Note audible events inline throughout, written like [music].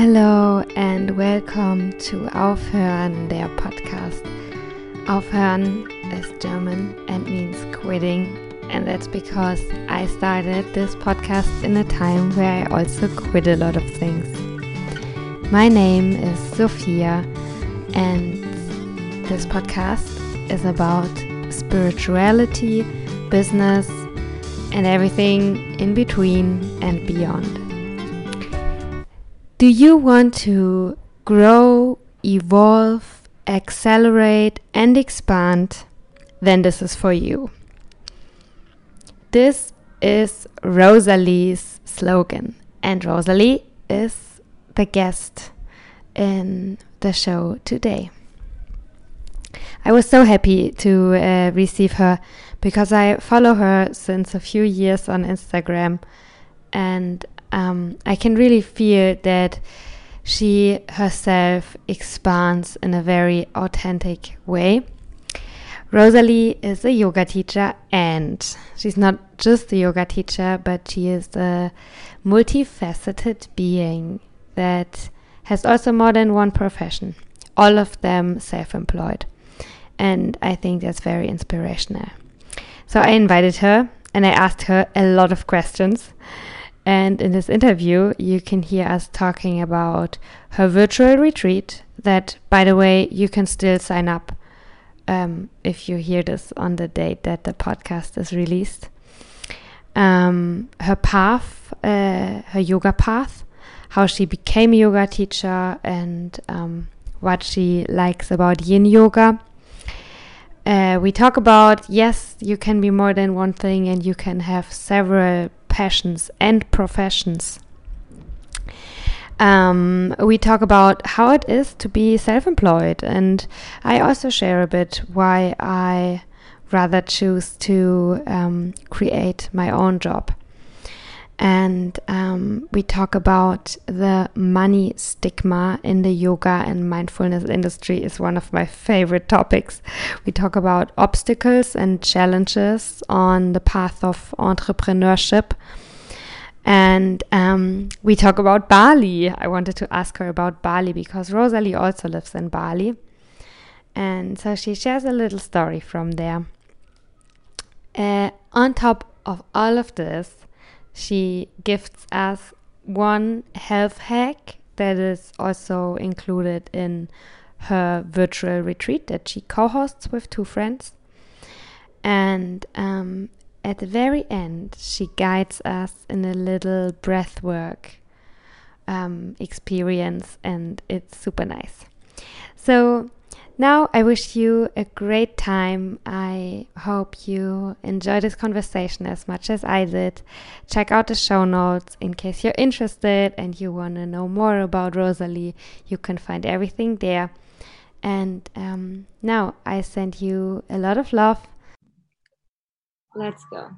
Hello and welcome to Aufhören, der Podcast. Aufhören is German and means quitting, and that's because I started this podcast in a time where I also quit a lot of things. My name is Sophia, and this podcast is about spirituality, business, and everything in between and beyond. Do you want to grow, evolve, accelerate, and expand? Then this is for you. This is Rosalie's slogan, and Rosalie is the guest in the show today. I was so happy to uh, receive her because I follow her since a few years on Instagram and um, I can really feel that she herself expands in a very authentic way. Rosalie is a yoga teacher, and she's not just a yoga teacher, but she is a multifaceted being that has also more than one profession, all of them self employed. And I think that's very inspirational. So I invited her and I asked her a lot of questions. And in this interview, you can hear us talking about her virtual retreat. That, by the way, you can still sign up um, if you hear this on the date that the podcast is released. Um, her path, uh, her yoga path, how she became a yoga teacher, and um, what she likes about yin yoga. Uh, we talk about yes, you can be more than one thing, and you can have several passions and professions. Um, we talk about how it is to be self employed, and I also share a bit why I rather choose to um, create my own job. And um, we talk about the money stigma in the yoga and mindfulness industry is one of my favorite topics. We talk about obstacles and challenges on the path of entrepreneurship and um, we talk about Bali. I wanted to ask her about Bali because Rosalie also lives in Bali. And so she shares a little story from there. Uh, on top of all of this, she gifts us one health hack that is also included in her virtual retreat that she co hosts with two friends. And um, at the very end, she guides us in a little breathwork um, experience, and it's super nice. So now I wish you a great time. I hope you enjoy this conversation as much as I did. Check out the show notes in case you're interested and you want to know more about Rosalie. You can find everything there. And um, now I send you a lot of love Let's go.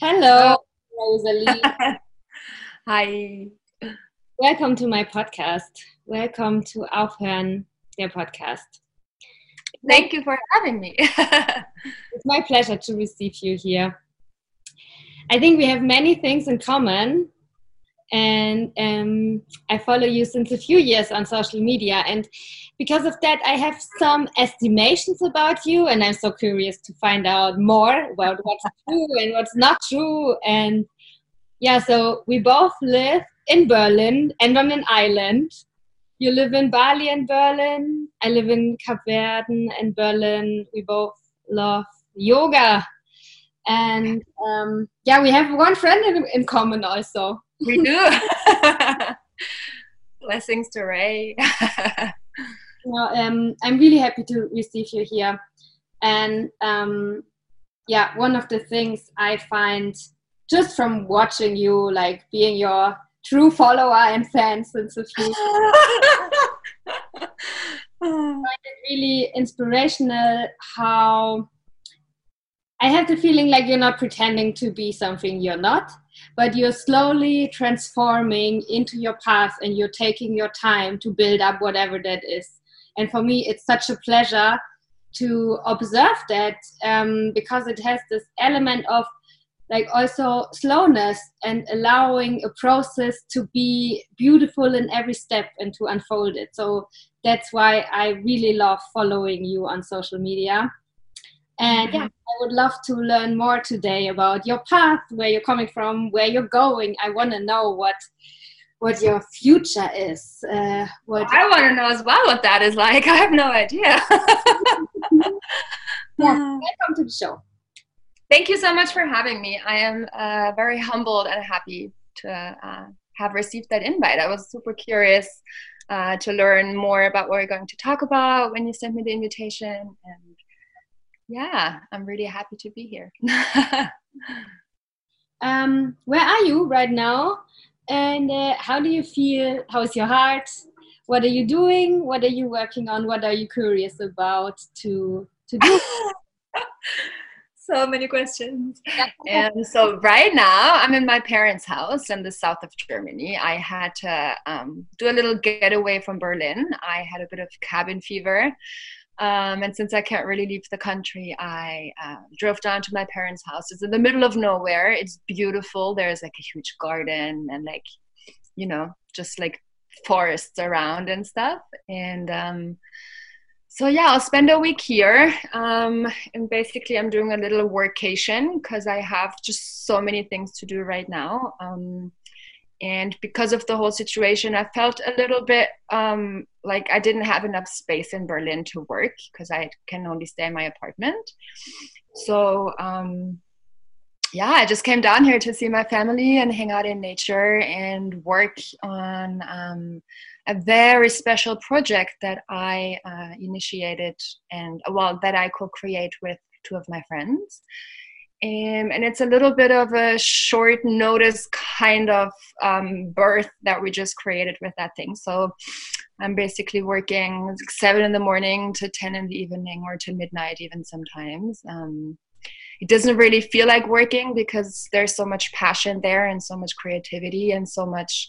Hello, Rosalie. [laughs] Hi. Welcome to my podcast. Welcome to Aufhören, der Podcast. Thank you for having me. [laughs] it's my pleasure to receive you here. I think we have many things in common and um, I follow you since a few years on social media. And because of that, I have some estimations about you, and I'm so curious to find out more about what's [laughs] true and what's not true. And yeah, so we both live in Berlin and on an island. You live in Bali and Berlin. I live in Cape Verde and Berlin. We both love yoga. And um, yeah, we have one friend in, in common also. We do. [laughs] Blessings to Ray. [laughs] um, I'm really happy to receive you here. And um, yeah, one of the things I find just from watching you, like being your true follower and fan since a few I find it really inspirational how I have the feeling like you're not pretending to be something you're not, but you're slowly transforming into your path and you're taking your time to build up whatever that is. And for me, it's such a pleasure to observe that um, because it has this element of like also slowness and allowing a process to be beautiful in every step and to unfold it. So that's why i really love following you on social media. And yeah i would love to learn more today about your path where you're coming from where you're going. I want to know what what your future is uh, what i want to know as well what that is like. [laughs] I have no idea. [laughs] [laughs] Yeah welcome to the show Thank you so much for having me. I am uh, very humbled and happy to uh, have received that invite. I was super curious uh, to learn more about what we're going to talk about when you sent me the invitation. And yeah, I'm really happy to be here. [laughs] um, where are you right now? And uh, how do you feel? How is your heart? What are you doing? What are you working on? What are you curious about to to do? [laughs] so many questions. and so right now I'm in my parents' house in the south of Germany. I had to um, do a little getaway from Berlin. I had a bit of cabin fever. Um, and since I can't really leave the country, I uh, drove down to my parents' house. It's in the middle of nowhere. It's beautiful. There's like a huge garden and like, you know, just like forests around and stuff. And um, so yeah, I'll spend a week here, um, and basically I'm doing a little workation because I have just so many things to do right now. Um, and because of the whole situation, I felt a little bit um, like I didn't have enough space in Berlin to work because I can only stay in my apartment. So um, yeah, I just came down here to see my family and hang out in nature and work on um, a very special project that I uh, initiated and well that I co-create with two of my friends. Um, and it's a little bit of a short notice kind of um, birth that we just created with that thing. So I'm basically working seven in the morning to 10 in the evening or to midnight, even sometimes. Um, it doesn't really feel like working because there's so much passion there and so much creativity and so much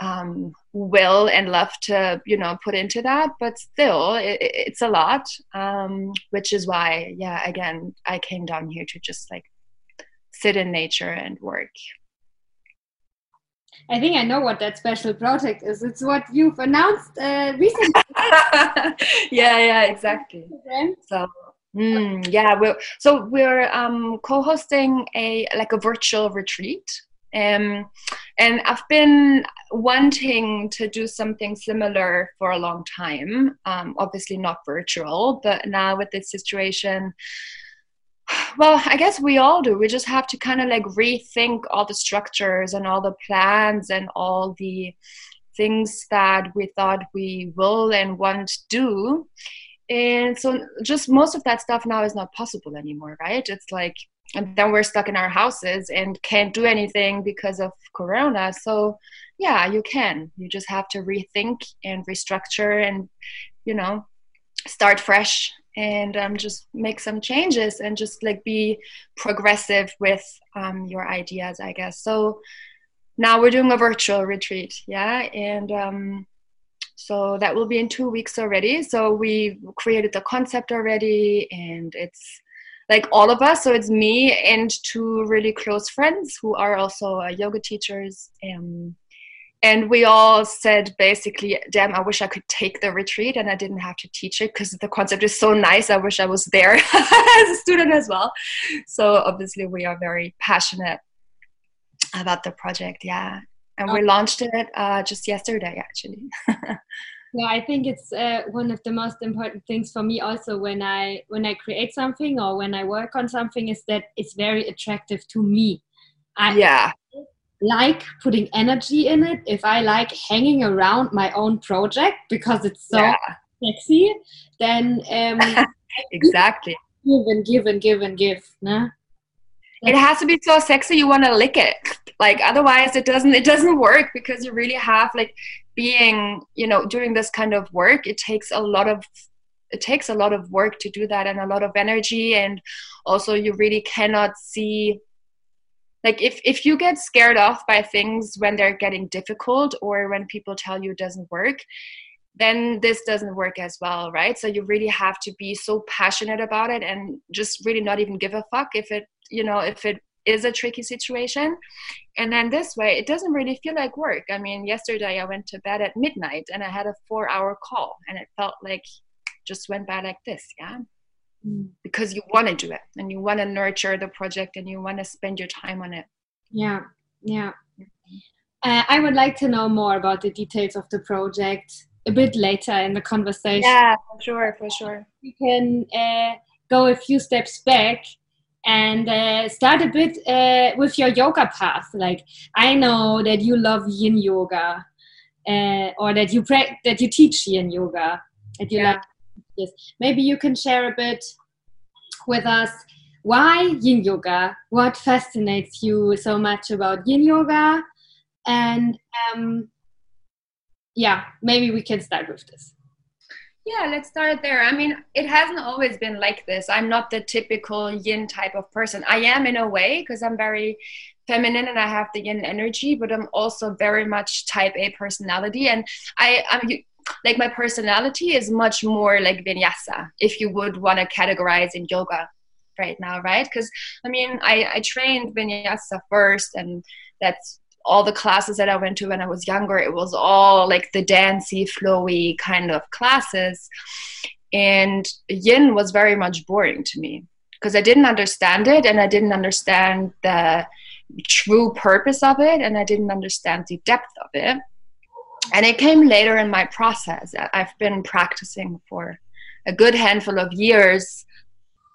um, will and love to you know put into that but still it, it's a lot um, which is why yeah again i came down here to just like sit in nature and work I think I know what that special project is. It's what you've announced uh, recently. [laughs] yeah, yeah, exactly. So, mm, yeah, we're so we're um, co-hosting a like a virtual retreat um, and I've been wanting to do something similar for a long time. Um, obviously, not virtual, but now with this situation, well, I guess we all do. We just have to kind of like rethink all the structures and all the plans and all the things that we thought we will and want to do. And so, just most of that stuff now is not possible anymore, right? It's like and then we're stuck in our houses and can't do anything because of corona. So yeah you can. You just have to rethink and restructure and you know start fresh and um, just make some changes and just like be progressive with um, your ideas i guess. So now we're doing a virtual retreat yeah? And um, so that will be in two weeks already. So we created the concept already and it's like all of us. So it's me and two really close friends who are also uh, yoga teachers. Um, and we all said basically, damn, I wish I could take the retreat and I didn't have to teach it because the concept is so nice. I wish I was there [laughs] as a student as well. So obviously, we are very passionate about the project. Yeah. And we launched it uh, just yesterday, actually. [laughs] yeah i think it's uh, one of the most important things for me also when i when i create something or when i work on something is that it's very attractive to me. I yeah. like putting energy in it. If i like hanging around my own project because it's so yeah. sexy then um [laughs] exactly. give and give and give and give nah? it has to be so sexy you want to lick it. Like otherwise it doesn't it doesn't work because you really have like being you know doing this kind of work it takes a lot of it takes a lot of work to do that and a lot of energy. And also you really cannot see like if if you get scared off by things when they're getting difficult or when people tell you it doesn't work then this doesn't work as well right? So you really have to be so passionate about it and just really not even give a fuck if it you know if it is a tricky situation. And then this way, it doesn't really feel like work. I mean, yesterday I went to bed at midnight and I had a four hour call and it felt like just went by like this. Yeah. Mm. Because you want to do it and you want to nurture the project and you want to spend your time on it. Yeah. Yeah. Uh, I would like to know more about the details of the project a bit later in the conversation. Yeah, for sure, for sure. We can uh, go a few steps back and uh, start a bit uh, with your yoga path. Like I know that you love Yin yoga, uh, or that you that you teach Yin yoga. That you yeah. like yes. Maybe you can share a bit with us why Yin yoga. What fascinates you so much about Yin yoga, and um, yeah, maybe we can start with this. Yeah, let's start there. I mean, it hasn't always been like this. I'm not the typical yin type of person. I am in a way because I'm very feminine and I have the yin energy, but I'm also very much type A personality. And I, I'm like my personality is much more like vinyasa, if you would want to categorize in yoga right now, right? Because I mean, I, I trained vinyasa first, and that's all the classes that I went to when I was younger, it was all like the dancey, flowy kind of classes. And yin was very much boring to me because I didn't understand it and I didn't understand the true purpose of it and I didn't understand the depth of it. And it came later in my process. I've been practicing for a good handful of years.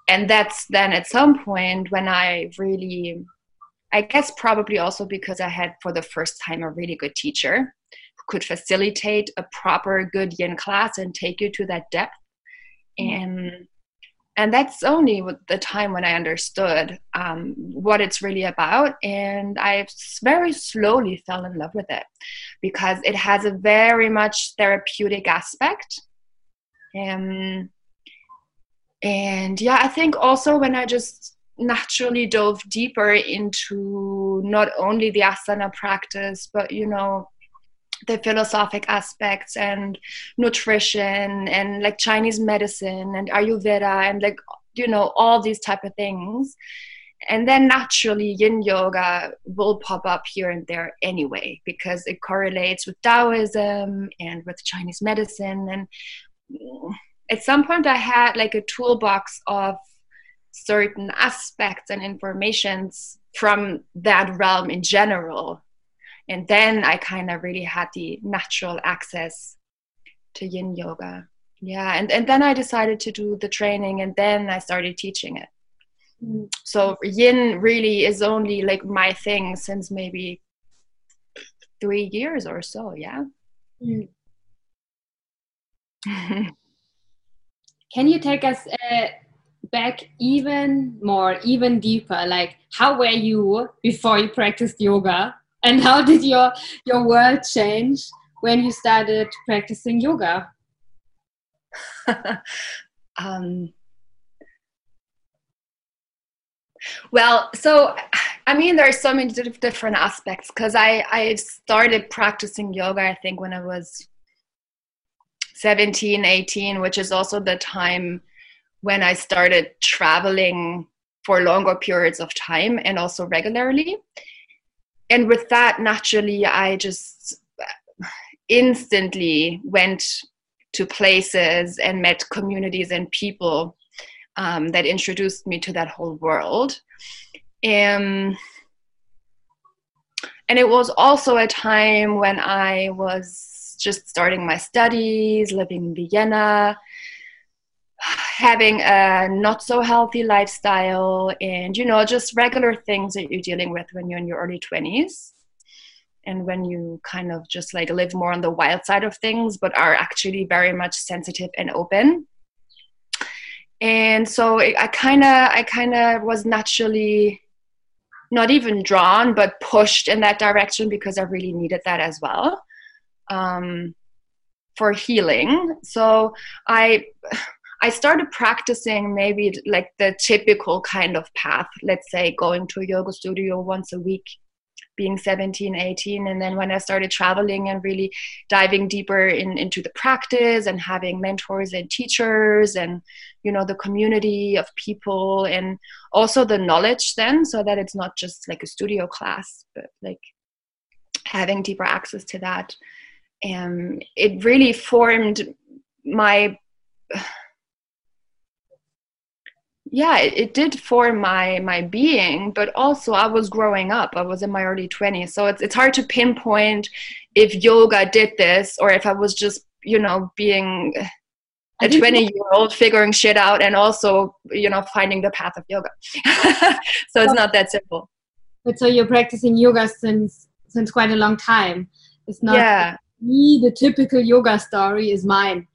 And that's then at some point when I really I guess probably also because I had for the first time a really good teacher who could facilitate a proper good yin class and take you to that depth. Mm-hmm. And and that's only the time when I understood um, what it's really about. And I very slowly fell in love with it because it has a very much therapeutic aspect. Um, and yeah, I think also when I just naturally dove deeper into not only the asana practice, but you know, the philosophic aspects and nutrition and like Chinese medicine and Ayurveda and like you know all these type of things. And then naturally yin yoga will pop up here and there anyway because it correlates with taoism and with chinese medicine. And at some point i had like a toolbox of certain aspects and informations from that realm in general and then i kind of really had the natural access to yin yoga yeah and, and then i decided to do the training and then i started teaching it mm. so yin really is only like my thing since maybe three years or so yeah mm. [laughs] can you take us uh, back even more, even deeper. Like, how were you before you practiced yoga, and how did your your world change when you started practicing yoga? [laughs] um, well, so I mean, there are so many different aspects because I I started practicing yoga. I think when I was 17, 18, which is also the time when I started traveling for longer periods of time and also regularly. And with that, naturally, I just instantly went to places and met communities and people um, that introduced me to that whole world. Um, and it was also a time when I was just starting my studies, living in Vienna, having a not so healthy lifestyle and you know just regular things that you're dealing with when you're in your early 20s and when you kind of just like live more on the wild side of things but are actually very much sensitive and open. And so i kind of i kind of was naturally not even drawn but pushed in that direction because i really needed that as well um, for healing. So i I started practicing maybe like the typical kind of path, let's say going to a yoga studio once a week being 17 18 and then when i started traveling and really diving deeper in, into the practice and having mentors and teachers and you know the community of people and also the knowledge then so that it's not just like a studio class but like having deeper access to that. And it really formed my yeah it, it, did form my my being but also i was growing up. I was in my early 20s so it's, it's hard to pinpoint if yoga did this or if i was just you know being a 20 year old figuring shit out and also you know finding the path of yoga. [laughs] So it's not that simple. But so you're practicing yoga since since quite a long time. It's not yeah. Me the typical yoga story is mine.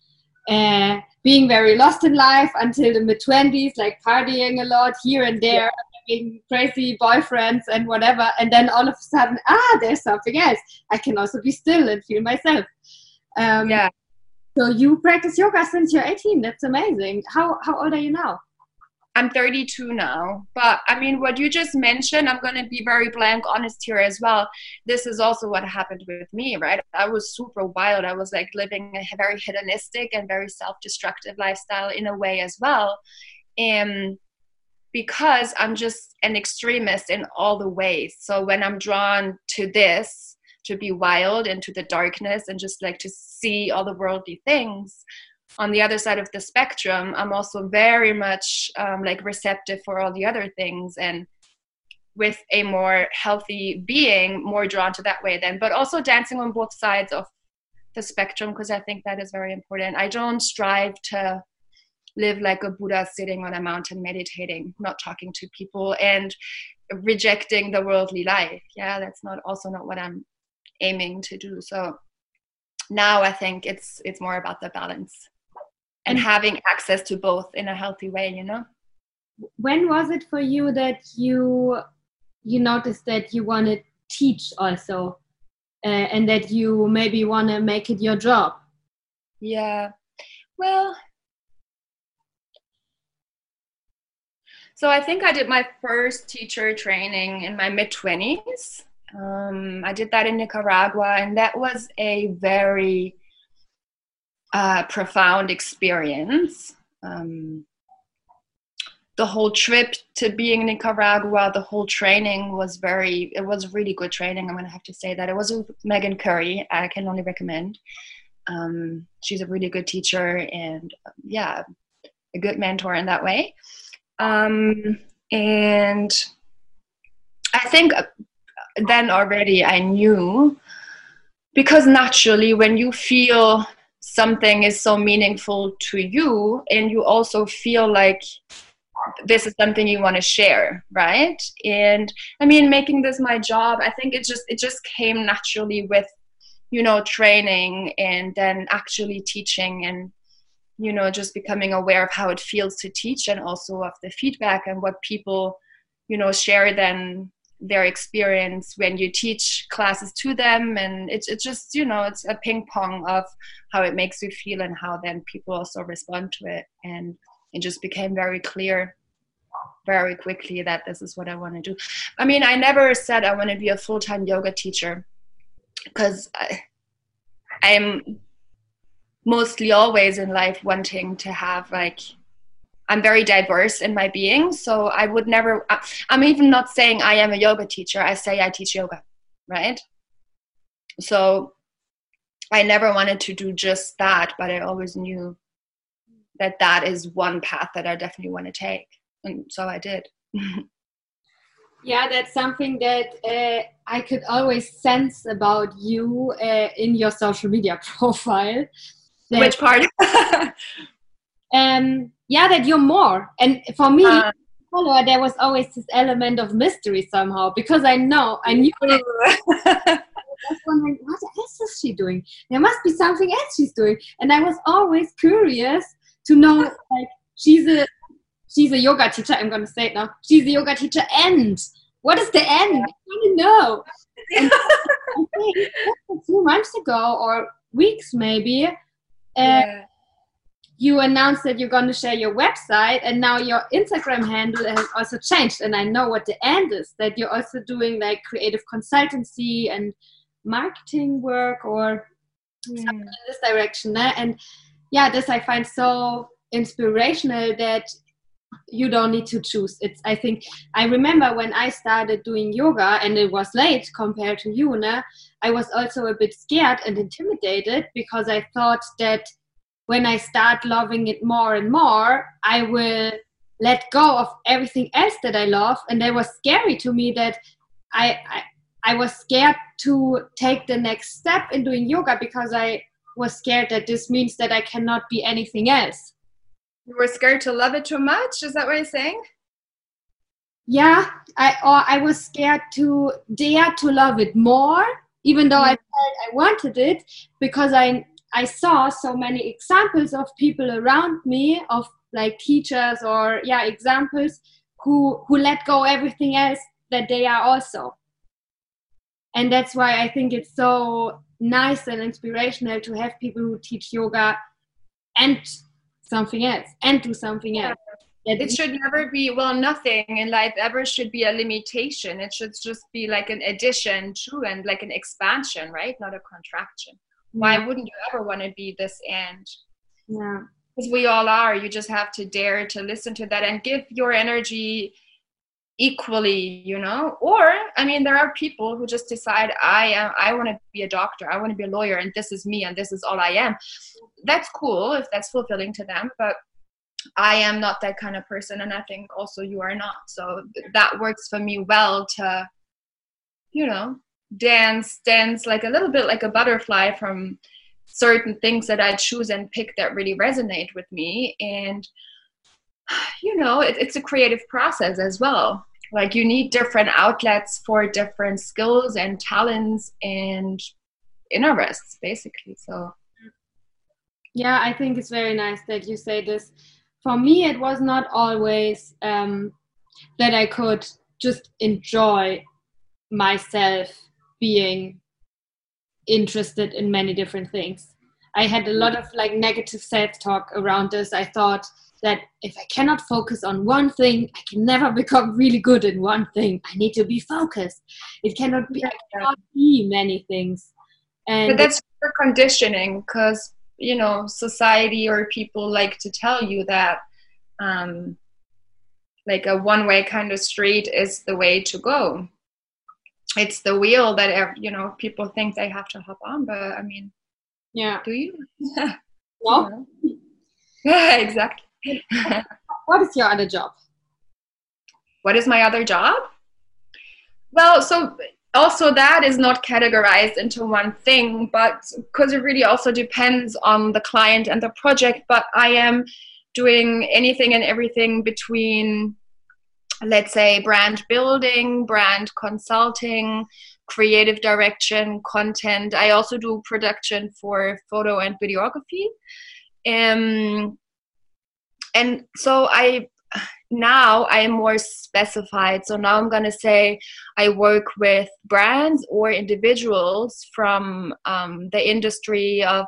Uh, being very lost in life until the mid 20s, like partying a lot here and there, yeah. having crazy boyfriends and whatever. And then all of a sudden, ah, there's something else. I can also be still and feel myself. Um, yeah. So you practice yoga since you're 18. That's amazing. How how old are you now? I'm 32 now. But I mean, what you just mentioned, I'm going to be very blank honest here as well. This is also what happened with me, right? I was super wild. I was like living a very hedonistic and very self destructive lifestyle in a way as well. And because I'm just an extremist in all the ways. So when I'm drawn to this, to be wild and to the darkness and just like to see all the worldly things, on the other side of the spectrum i'm also very much um, like receptive for all the other things and with a more healthy being more drawn to that way then but also dancing on both sides of the spectrum because i think that is very important. I don't strive to live like a buddha sitting on a mountain meditating not talking to people and rejecting the worldly life. Yeah that's not also not what i'm aiming to do. So now i think it's it's more about the balance and having access to both in a healthy way you know? When was it for you that you you noticed that you want to teach also uh, and that you maybe want to make it your job? Yeah. Well so i think i did my first teacher training in my mid 20s um, i did that in nicaragua and that was a very uh, profound experience. Um, the whole trip to being in Nicaragua, the whole training was very, it was really good training. I'm going to have to say that. It was with Megan Curry. I can only recommend. Um, she's a really good teacher and, yeah, a good mentor in that way. Um, and I think then already I knew because naturally when you feel something is so meaningful to you and you also feel like this is something you want to share right? And i mean making this my job i think it just it just came naturally with you know training and then actually teaching and you know just becoming aware of how it feels to teach and also of the feedback and what people you know share then their experience when you teach classes to them. And it's, just you know it's a ping pong of how it makes you feel and how then people also respond to it. And it just became very clear very quickly that this is what i want to do. I mean i never said i want to be a full-time yoga teacher because i'm mostly always in life wanting to have like I'm very diverse in my being. So I would never, I'm even not saying I am a yoga teacher. I say I teach yoga, right? So I never wanted to do just that, but I always knew that that is one path that I definitely want to take. And so I did. [laughs] yeah, that's something that uh, I could always sense about you uh, in your social media [laughs] profile. Which part? Um, yeah that you're more. And for me uh, follower there was always this element of mystery somehow because i know i knew I was wondering what else is she doing? There must be something else she's doing. And i was always curious to know like she's a she's a yoga teacher i'm gonna say it now she's a yoga teacher and what is the end? I don't know. And I think [laughs] a few months ago or weeks maybe uh, yeah you announced that you're going to share your website and now your instagram handle has also changed and i know what the end is that you're also doing like creative consultancy and marketing work or something in this direction eh? and yeah this i find so inspirational that you don't need to choose it's i think i remember when i started doing yoga and it was late compared to you né? i was also a bit scared and intimidated because i thought that when I start loving it more and more, I will let go of everything else that I love. And that was scary to me that I, I, I was scared to take the next step in doing yoga because I was scared that this means that I cannot be anything else. You were scared to love it too much? Is that what you're saying? Yeah, I or I was scared to dare to love it more, even though mm-hmm. I felt I wanted it, because I I saw so many examples of people around me, of like teachers or yeah, examples who who let go everything else that they are also. And that's why I think it's so nice and inspirational to have people who teach yoga and something else and do something else. It should never be well nothing in life ever should be a limitation. It should just be like an addition to and like an expansion, right? Not a contraction why wouldn't you ever want to be this end yeah. Because we all are you just have to dare to listen to that and give your energy equally you know? Or i mean there are people who just decide i am i want to be a doctor i want to be a lawyer and this is me and this is all i am. That's cool if that's fulfilling to them but i am not that kind of person and i think also you are not. So that works for me well to you know dance dance like a little bit like a butterfly from certain things that I choose and pick that really resonate with me. And, you know, it, it's a creative process as well. Like you need different outlets for different skills and talents and interests, basically. So, yeah, I think it's very nice that you say this. For me, it was not always um, that I could just enjoy myself being interested in many different things. I had a lot of like negative self-talk around this. I thought that if I cannot focus on one thing, I can never [laughs] become really good in one thing. I need to be focused. It cannot be, I cannot be many things. And but that's for conditioning because you know society or people like to tell you that um, like a one-way kind of street is the way to go it's the wheel that you know people think they have to hop on but i mean yeah. do you? [laughs] No yeah [laughs] exactly. [laughs] What is your other job? What is my other job? Well so also that is not categorized into one thing but because it really also depends on the client and the project but i am doing anything and everything between let's say brand building, brand consulting, creative direction, content. I also do production for photo and videography. Um, and so I now I am more specified. So now I'm gonna say I work with brands or individuals from um, the industry of,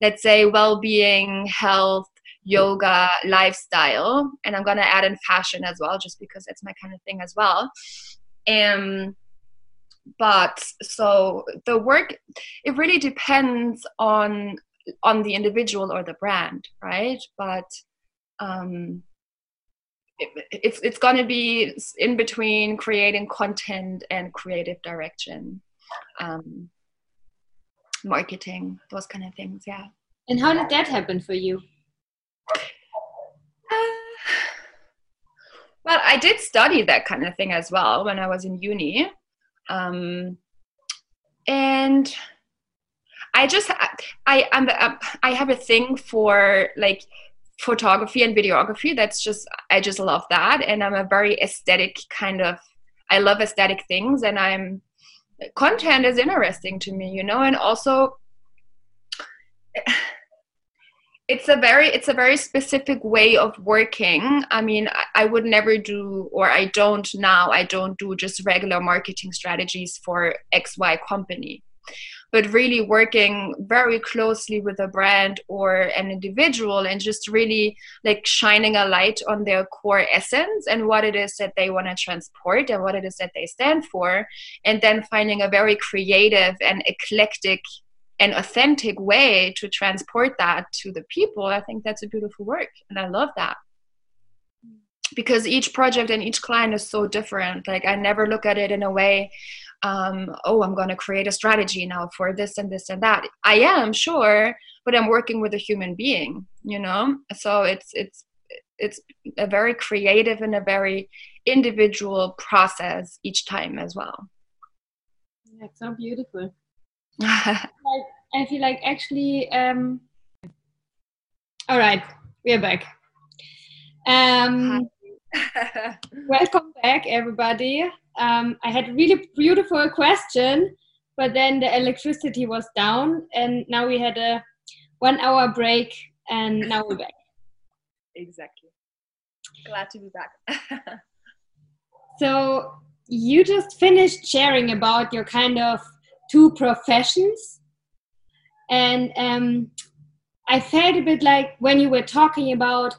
let's say, well-being, health, yoga lifestyle and i'm to add in fashion as well just because it's my kind of thing as well. Um but so the work it really depends on on the individual or the brand right? But um it, it's it's going to be in between creating content and creative direction um marketing those kind of things yeah. And how did that happen for you [sighs] well, I did study that kind of thing as well when I was in uni. Um, and I just I I'm I have a thing for like photography and videography. That's just I just love that, and I'm a very aesthetic kind of. I love aesthetic things, and I'm content is interesting to me, you know, and also it's a very it's a very specific way of working. I mean I, I, would never do or i don't now i don't do just regular marketing strategies for xy company. But really working very closely with a brand or an individual and just really like shining a light on their core essence and what it is that they want to transport and what it is that they stand for and then finding a very creative and eclectic and authentic way to transport that to the people i think that's a beautiful work and i love that. Because each project and each client is so different. Like i never look at it in a way um, oh i'm going to create a strategy now for this and this and that. I am sure but i'm working with a human being you know? So it's it's it's a very creative and a very individual process each time as well. Yeah, it's so beautiful [laughs] like, i feel like actually um all right we're back um [laughs] welcome back everybody um, I had a really beautiful question, but then the electricity was down, and now we had a one hour break, and now we're back. [laughs] Exactly. Glad to be back. so you just finished sharing about your kind of two professions, and um, I felt a bit like when you were talking about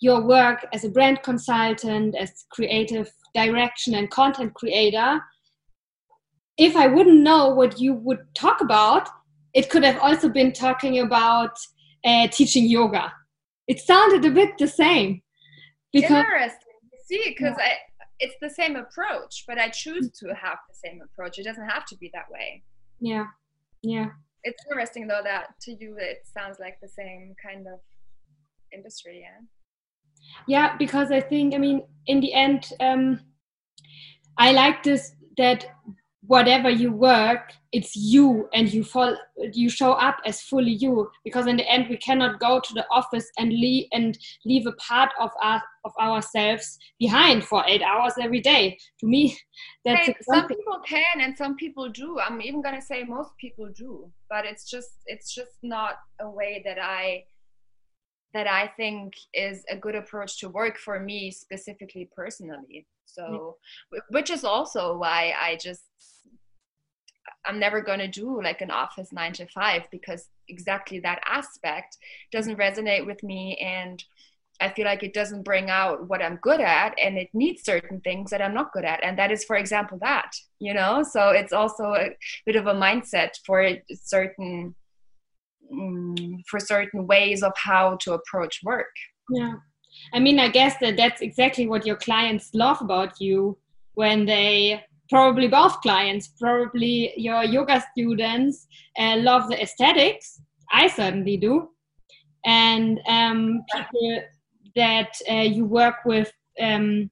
your work as a brand consultant, as creative direction and content creator, if I wouldn't know what you would talk about, it could have also been talking about uh, teaching yoga. It sounded a bit the same. Because, Interesting. See, because yeah. I it's the same approach, but I choose to have the same approach. It doesn't have to be that way. Yeah, yeah. It's interesting though that to you it sounds like the same kind of industry. Yeah yeah because i think i mean in the end um i like this that whatever you work it's you and you fall you show up as fully you. Because in the end we cannot go to the office and leave and leave a part of us of ourselves behind for eight hours every day. To me [laughs] that's hey, some people can and some people do. I'm even going to say most people do but it's just it's just not a way that i that I think is a good approach to work for me specifically personally. So, which is also why I just I'm never going to do like an office 9 to 5 because exactly that aspect doesn't resonate with me and I feel like it doesn't bring out what I'm good at and it needs certain things that I'm not good at and that is for example that you know so it's also a bit of a mindset for certain um, for certain ways of how to approach work. Yeah. I mean, I guess that that's exactly what your clients love about you when they probably both clients, probably your yoga students uh, love the aesthetics. I certainly do. And um, people that uh, you work with um,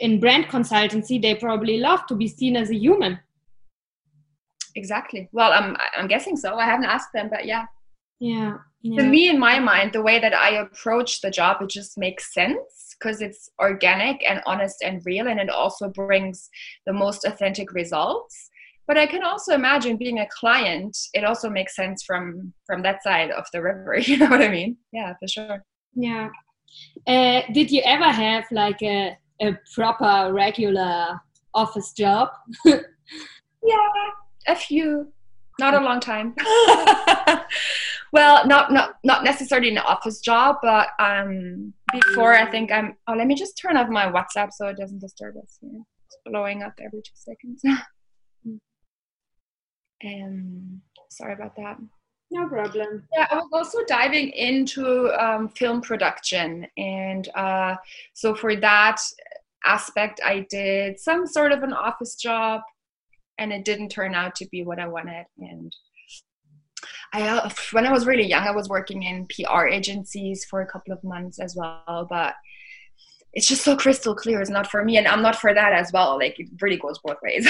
in brand consultancy, they probably love to be seen as a human exactly. Well, I'm I'm guessing so. I haven't asked them, but yeah. Yeah. Yeah. To me, in my mind, the way that I approach the job, it just makes sense because it's organic and honest and real, and it also brings the most authentic results. But I can also imagine being a client. It also makes sense from from that side of the river. [laughs] You know what I mean? Yeah, for sure. Yeah. Uh, did you ever have like a a proper regular office job? [laughs] yeah, a few, not a long time. [laughs] well, not not not necessarily an office job, but um, before I think I'm. Oh, let me just turn off my WhatsApp so it doesn't disturb us. Here. It's blowing up every two seconds. [laughs] um, sorry about that. No problem. Yeah, I was also diving into um, film production, and uh, so for that aspect, I did some sort of an office job and it didn't turn out to be what I wanted. And I, uh, when I was really young, I was working in PR agencies for a couple of months as well, but it's just so crystal clear. It's not for me, and I'm not for that as well. Like it really goes both ways,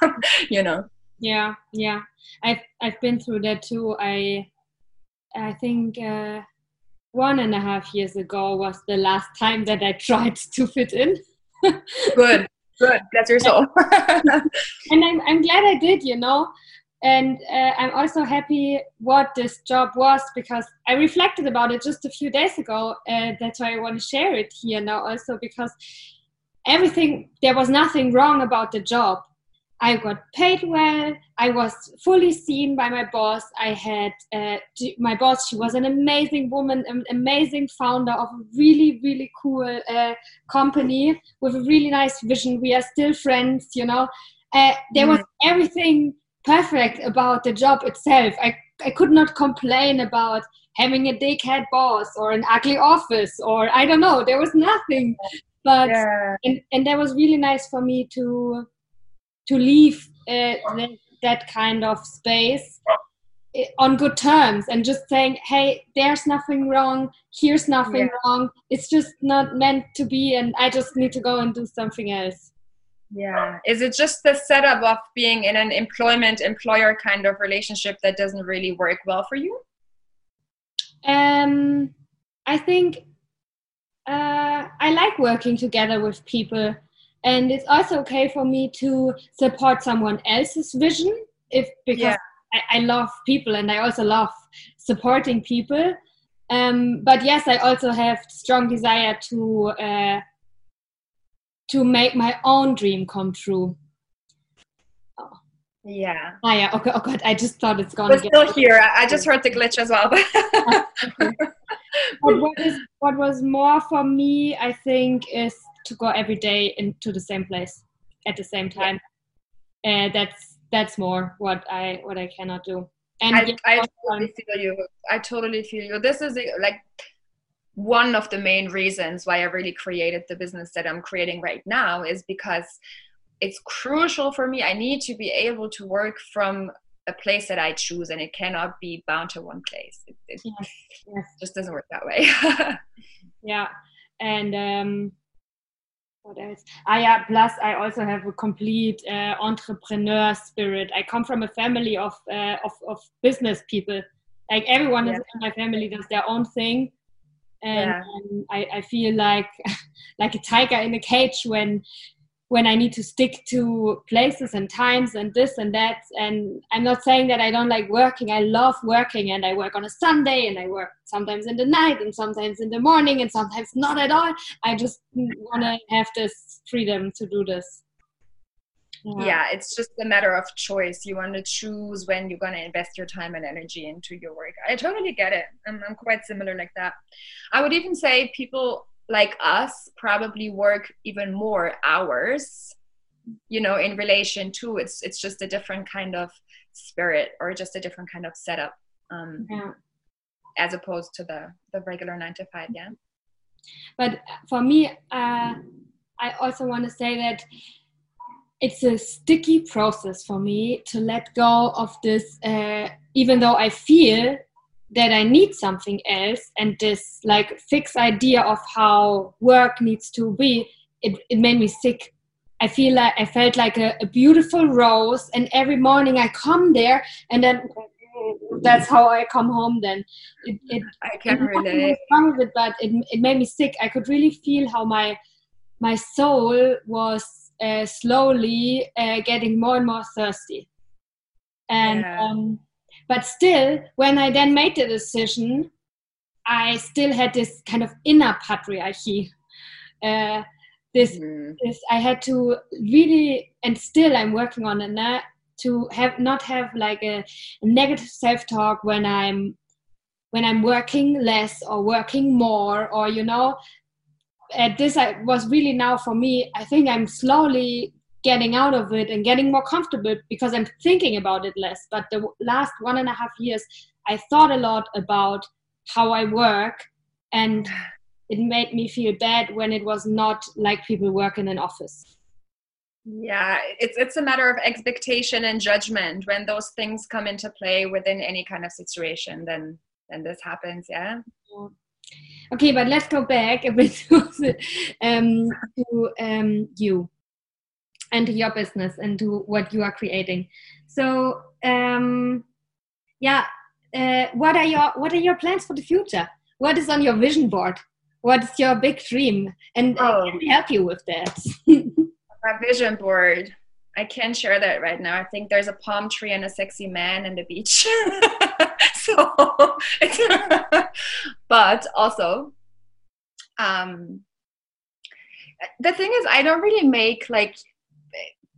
[laughs] you know. Yeah, yeah. I've I've been through that too. I I think uh, one and a half years ago was the last time that I [laughs] tried to fit in. Good. Good, bless your soul. [laughs] and I'm, I'm glad I did, you know. And uh, I'm also happy what this job was because I reflected about it just a few days ago. Uh, that's why I want to share it here now, also because everything, there was nothing wrong about the job. I got paid well. I was fully seen by my boss. I had uh, my boss. She was an amazing woman, an amazing founder of a really, really cool uh, company with a really nice vision. We are still friends, you know. Uh, there was mm-hmm. everything perfect about the job itself. I, I could not complain about having a dickhead boss or an ugly office or I don't know. There was nothing. But yeah. and, and that was really nice for me to to leave uh, that, kind of space eh, on good terms and just saying hey there's nothing wrong here's nothing yeah. wrong. It's just not meant to be and i just need to go and do something else. Yeah. Is it just the setup of being in an employment employer kind of relationship that doesn't really work well for you? Um i think uh, i like working together with people and it's also okay for me to support someone else's vision if because yeah. I, I, love people and i also love supporting people. Um, but yes i also have strong desire to uh, to make my own dream come true. Oh. yeah. Oh yeah. Okay. Oh god. I just thought it's gone we're still here. I [laughs] just heard the glitch as well. [laughs] [laughs] But what is what was more for me i think is to go every day into the same place at the same time. And uh, that's that's more what I what I cannot do. And I, I totally feel you. I totally feel you. This is like one of the main reasons why I really created the business that I'm creating right now is because it's crucial for me. I need to be able to work from a place that I choose, and it cannot be bound to one place. It, it yes. just doesn't work that way. [laughs] yeah, and um, what else? Ah, yeah. Plus, I also have a complete uh, entrepreneur spirit. I come from a family of uh, of, of business people. Like everyone yeah. in my family does their own thing, and yeah. um, I, I feel like [laughs] like a tiger in a cage when when I need to stick to places and times and this and that. And I'm not saying that I don't like working. I love working and I work on a Sunday and I work sometimes in the night and sometimes in the morning and sometimes not at all. I just want to have this freedom to do this. Yeah. yeah. it's just a matter of choice. You want to choose when you're going to invest your time and energy into your work. I totally get it. I'm, I'm quite similar like that. I would even say people like us probably work even more hours you know in relation to it's it's just a different kind of spirit or just a different kind of setup um yeah. as opposed to the the regular nine to five yeah but for me uh i also want to say that it's a sticky process for me to let go of this uh, even though i feel that I need something else and this like fixed idea of how work needs to be, it, it made me sick. I feel like I felt like a, a beautiful rose, and every morning I come there, and then that's how I come home. Then it, it I can relate. Wrong with it, but it, it made me sick. I could really feel how my my soul was uh, slowly uh, getting more and more thirsty, and yeah. um, but still, when I then made the decision, I still had this kind of inner patriarchy. Uh, this, mm. this, I had to really, and still I'm working on it now, to have not have like a, a negative self-talk when I'm when I'm working less or working more, or you know, at this I was really now for me. I think I'm slowly getting out of it and getting more comfortable because I'm thinking about it less. But the last one and a half years, I thought a lot about how I work and it made me feel bad when it was not like people work in an office. Yeah, it's it's a matter of expectation and judgment. When those things come into play within any kind of situation, then then this happens. Yeah. Okay, but let's go back a bit [laughs] to, um, to um, you and to your business and to what you are creating. So um, yeah, uh, what are your what are your plans for the future? What is on your vision board? What is your big dream? And oh. can we help you with that? [laughs] My vision board. I can't share that right now. I think there's a palm tree and a sexy man and the beach. [laughs] so, [laughs] but also, um, the thing is, I don't really make like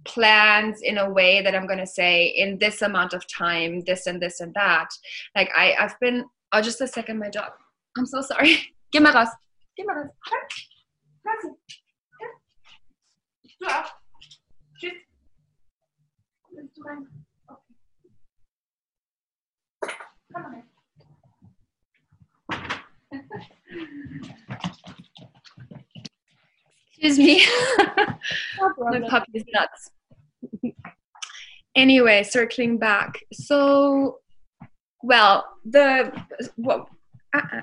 plans in a way that I'm going to say in this amount of time, this and this and that. Like I, I've been, oh, just a second, my dog. I'm so sorry. Geh mal raus. Geh mal raus. Du auch. Tschüss. Willst du rein? Okay. Komm mal rein. Excuse me. [laughs] My puppy's nuts. [laughs] anyway, circling back. So, well, the what? Uh-uh.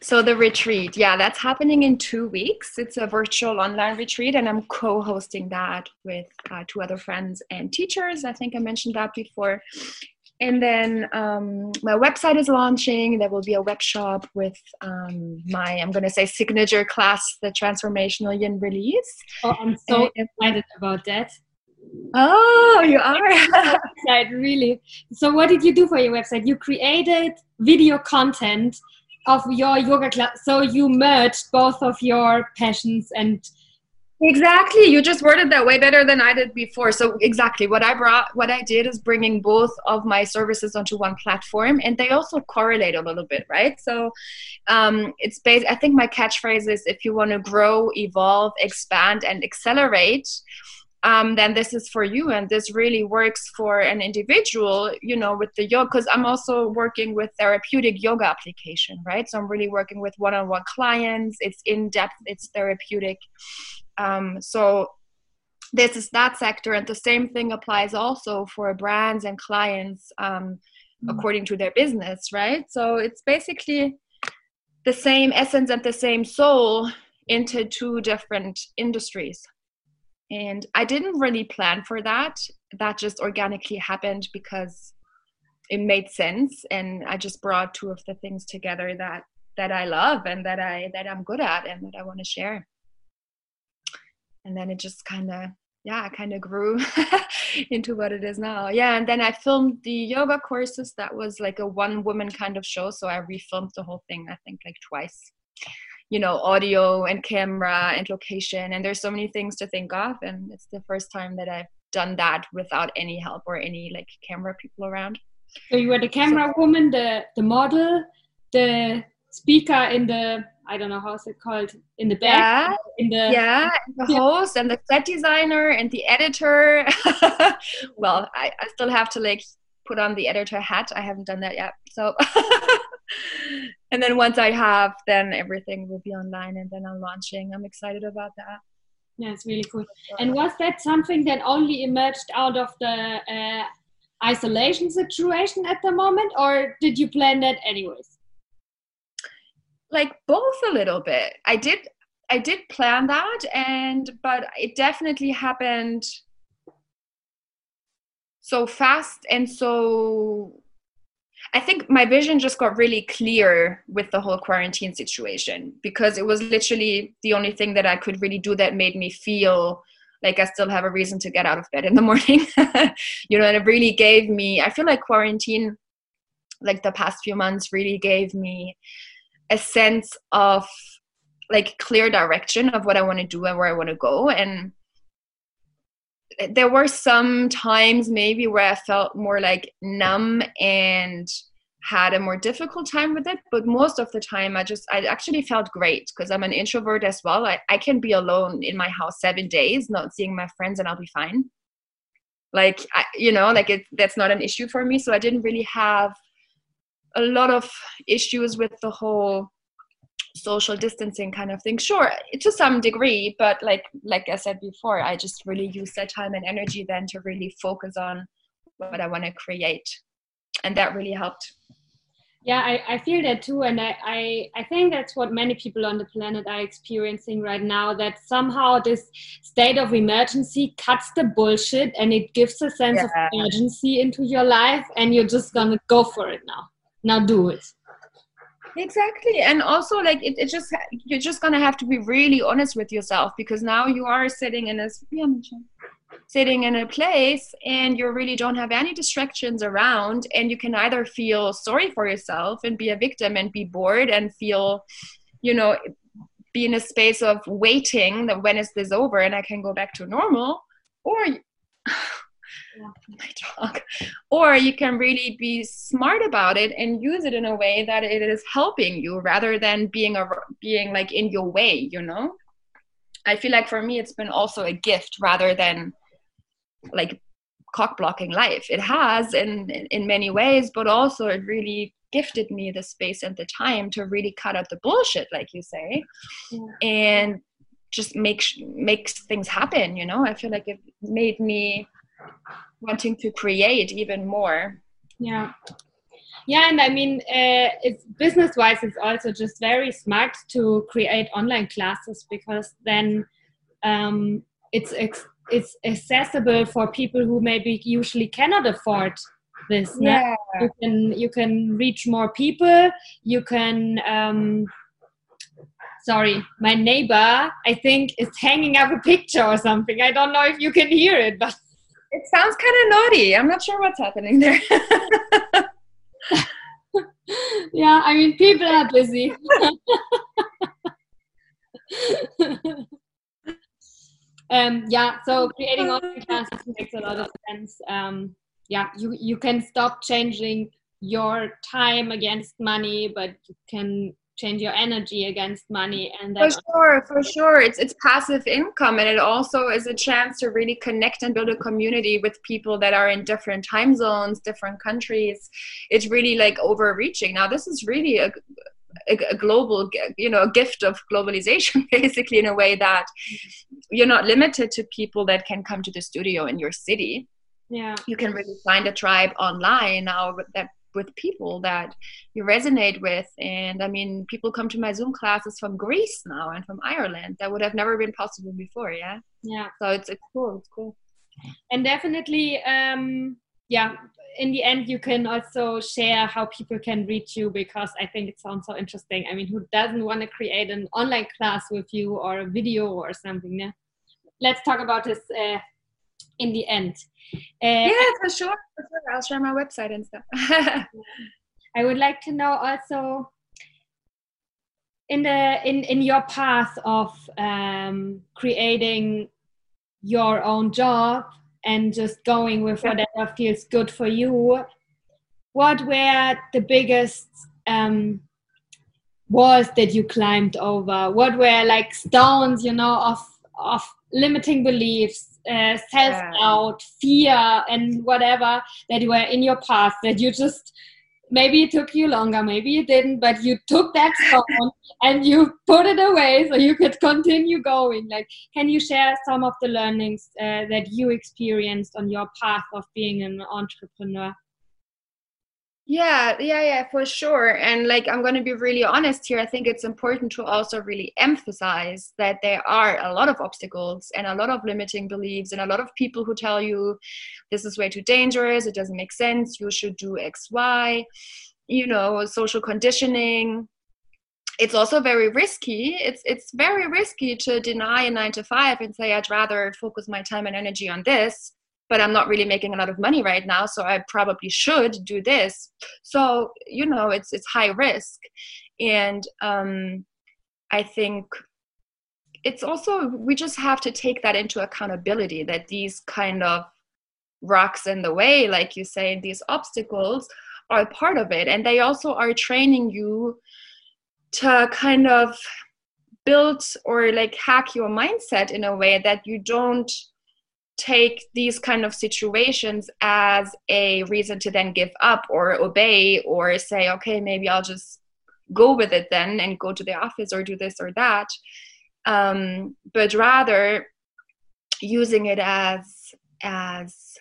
So the retreat, yeah, that's happening in two weeks. It's a virtual online retreat, and I'm co-hosting that with uh, two other friends and teachers. I think I mentioned that before and then um, my website is launching. There will be a web shop with um, my i'm going to say signature class the transformational yin release. Oh i'm so and, excited about that. Oh you are. [laughs] Website really. So what did you do for your website? You created video content of your yoga class. So you merged both of your passions and Exactly. You just worded that way better than I did before. So exactly what I brought, what I did is bringing both of my services onto one platform, and they also correlate a little bit, right? So um, it's based. I think my catchphrase is: if you want to grow, evolve, expand, and accelerate. Um, then this is for you and this really works for an individual you know with the yoga because i'm also working with therapeutic yoga application right so i'm really working with one-on-one clients it's in depth it's therapeutic um, so this is that sector, and the same thing applies also for brands and clients um, mm. according to their business, right? So it's basically the same essence and the same soul into two different industries. And I didn't really plan for that. That just organically happened because it made sense and I just brought two of the things together that that I love and that I that I'm good at and that I want to share and then it just kind of yeah kind of grew [laughs] into what it is now. Yeah and then i filmed the yoga courses. That was like a one woman kind of show so i refilmed the whole thing i think like twice. You know audio and camera and location and there's so many things to think of and it's the first time that i've done that without any help or any like camera people around. So you were the camera so, woman the the model the speaker in the I don't know how's it called in the back. Yeah, in the yeah, the host and the set designer and the editor. [laughs] well, I, I still have to like put on the editor hat. I haven't done that yet. So, [laughs] and then once I have, then everything will be online, and then I'm launching. I'm excited about that. Yeah, it's really cool. And was that something that only emerged out of the uh, isolation situation at the moment, or did you plan that anyways? Like both a little bit. I did i did plan that and but it definitely happened so fast and so i think my vision just got really clear with the whole quarantine situation because it was literally the only thing that i could really do that made me feel like i still have a reason to get out of bed in the [laughs] morning. You know and it really gave me i feel like quarantine like the past few months really gave me a sense of like clear direction of what I want to do and where I want to go. And there were some times maybe where I felt more like numb and had a more difficult time with it but most of the time i just i actually felt great because i'm an introvert as well I, I can be alone in my house seven days not seeing my friends and i'll be fine like I, you know like it that's not an issue for me so i didn't really have a lot of issues with the whole social distancing kind of thing. Sure to some degree but like like i said before i just really use that time and energy then to really focus on what i want to create. And that really helped. Yeah I, I feel that too. And I, I i think that's what many people on the planet are experiencing right now that somehow this state of emergency cuts the bullshit and it gives a sense yeah. of urgency into your life and you're just gonna go for it now now do it. Exactly. And also like it, it just you're just gonna have to be really honest with yourself because now you are sitting in a sitting in a place and you really don't have any distractions around and you can either feel sorry for yourself and be a victim and be bored and feel you know be in a space of waiting that when is this over and I can go back to normal, or [laughs] my dog, or you can really be smart about it and use it in a way that it is helping you rather than being a being like in your way. You know, I feel like for me it's been also a gift rather than like cock blocking life. It has in in many ways, but also it really gifted me the space and the time to really cut out the bullshit, like you say, yeah. and just make makes things happen. You know, I feel like it made me wanting to create even more. Yeah. Yeah, and I mean, uh, it's business-wise, it's also just very smart to create online classes because then um, it's it's accessible for people who maybe usually cannot afford this yeah. you can you can reach more people you can um sorry my neighbor i think is hanging up a picture or something i don't know if you can hear it but it sounds kind of naughty. I'm not sure what's happening there. [laughs] Yeah i mean people are busy. [laughs] Um, yeah, so creating online classes makes a lot of sense. Um, yeah, you, you can stop changing your time against money, but you can change your energy against money and for sure for sure. It's it's passive income and it also is a chance to really connect and build a community with people that are in different time zones different countries. It's really like overreaching. Now this is really a a, a, global you know a gift of globalization [laughs] basically in a way that you're not limited to people that can come to the studio in your city. Yeah. You can really find a tribe online now that with people that you resonate with. And i mean people come to my zoom classes from greece now and from ireland that would have never been possible before yeah? Yeah. So it's, it's cool it's cool. And definitely um yeah in the end you can also share how people can reach you because i think it sounds so interesting. I mean who doesn't want to create an online class with you or a video or something yeah? Let's talk about this uh, in the end uh, yeah for sure, for sure i'll share my website and stuff [laughs] i would like to know also in the in in your path of um, creating your own job and just going with whatever feels good for you. What were the biggest um, walls that you climbed over? What were like stones, you know, of of limiting beliefs, uh, self doubt, fear, and whatever that were in your past that you just maybe it took you longer, maybe it didn't, but you took that [laughs] and you put it away so you could continue going. Like, can you share some of the learnings uh, that you experienced on your path of being an entrepreneur? Yeah, yeah, yeah, for sure. And like, I'm going to be really honest here. I think it's important to also really emphasize that there are a lot of obstacles and a lot of limiting beliefs, and a lot of people who tell you this is way too dangerous, it doesn't make sense, you should do X, Y, you know, social conditioning. It's also very risky. It's it's very risky to deny a nine to five and say I'd rather focus my time and energy on this but I'm not really making a lot of money right now, so I probably should do this. So you know, it's it's high risk, and um, I think it's also we just have to take that into accountability that these kind of rocks in the way, like you say, these obstacles are part of it, and they also are training you to kind of build or like hack your mindset in a way that you don't take these kind of situations as a reason to then give up or obey or say okay maybe i'll just go with it then and go to the office or do this or that. Um, but rather using it as as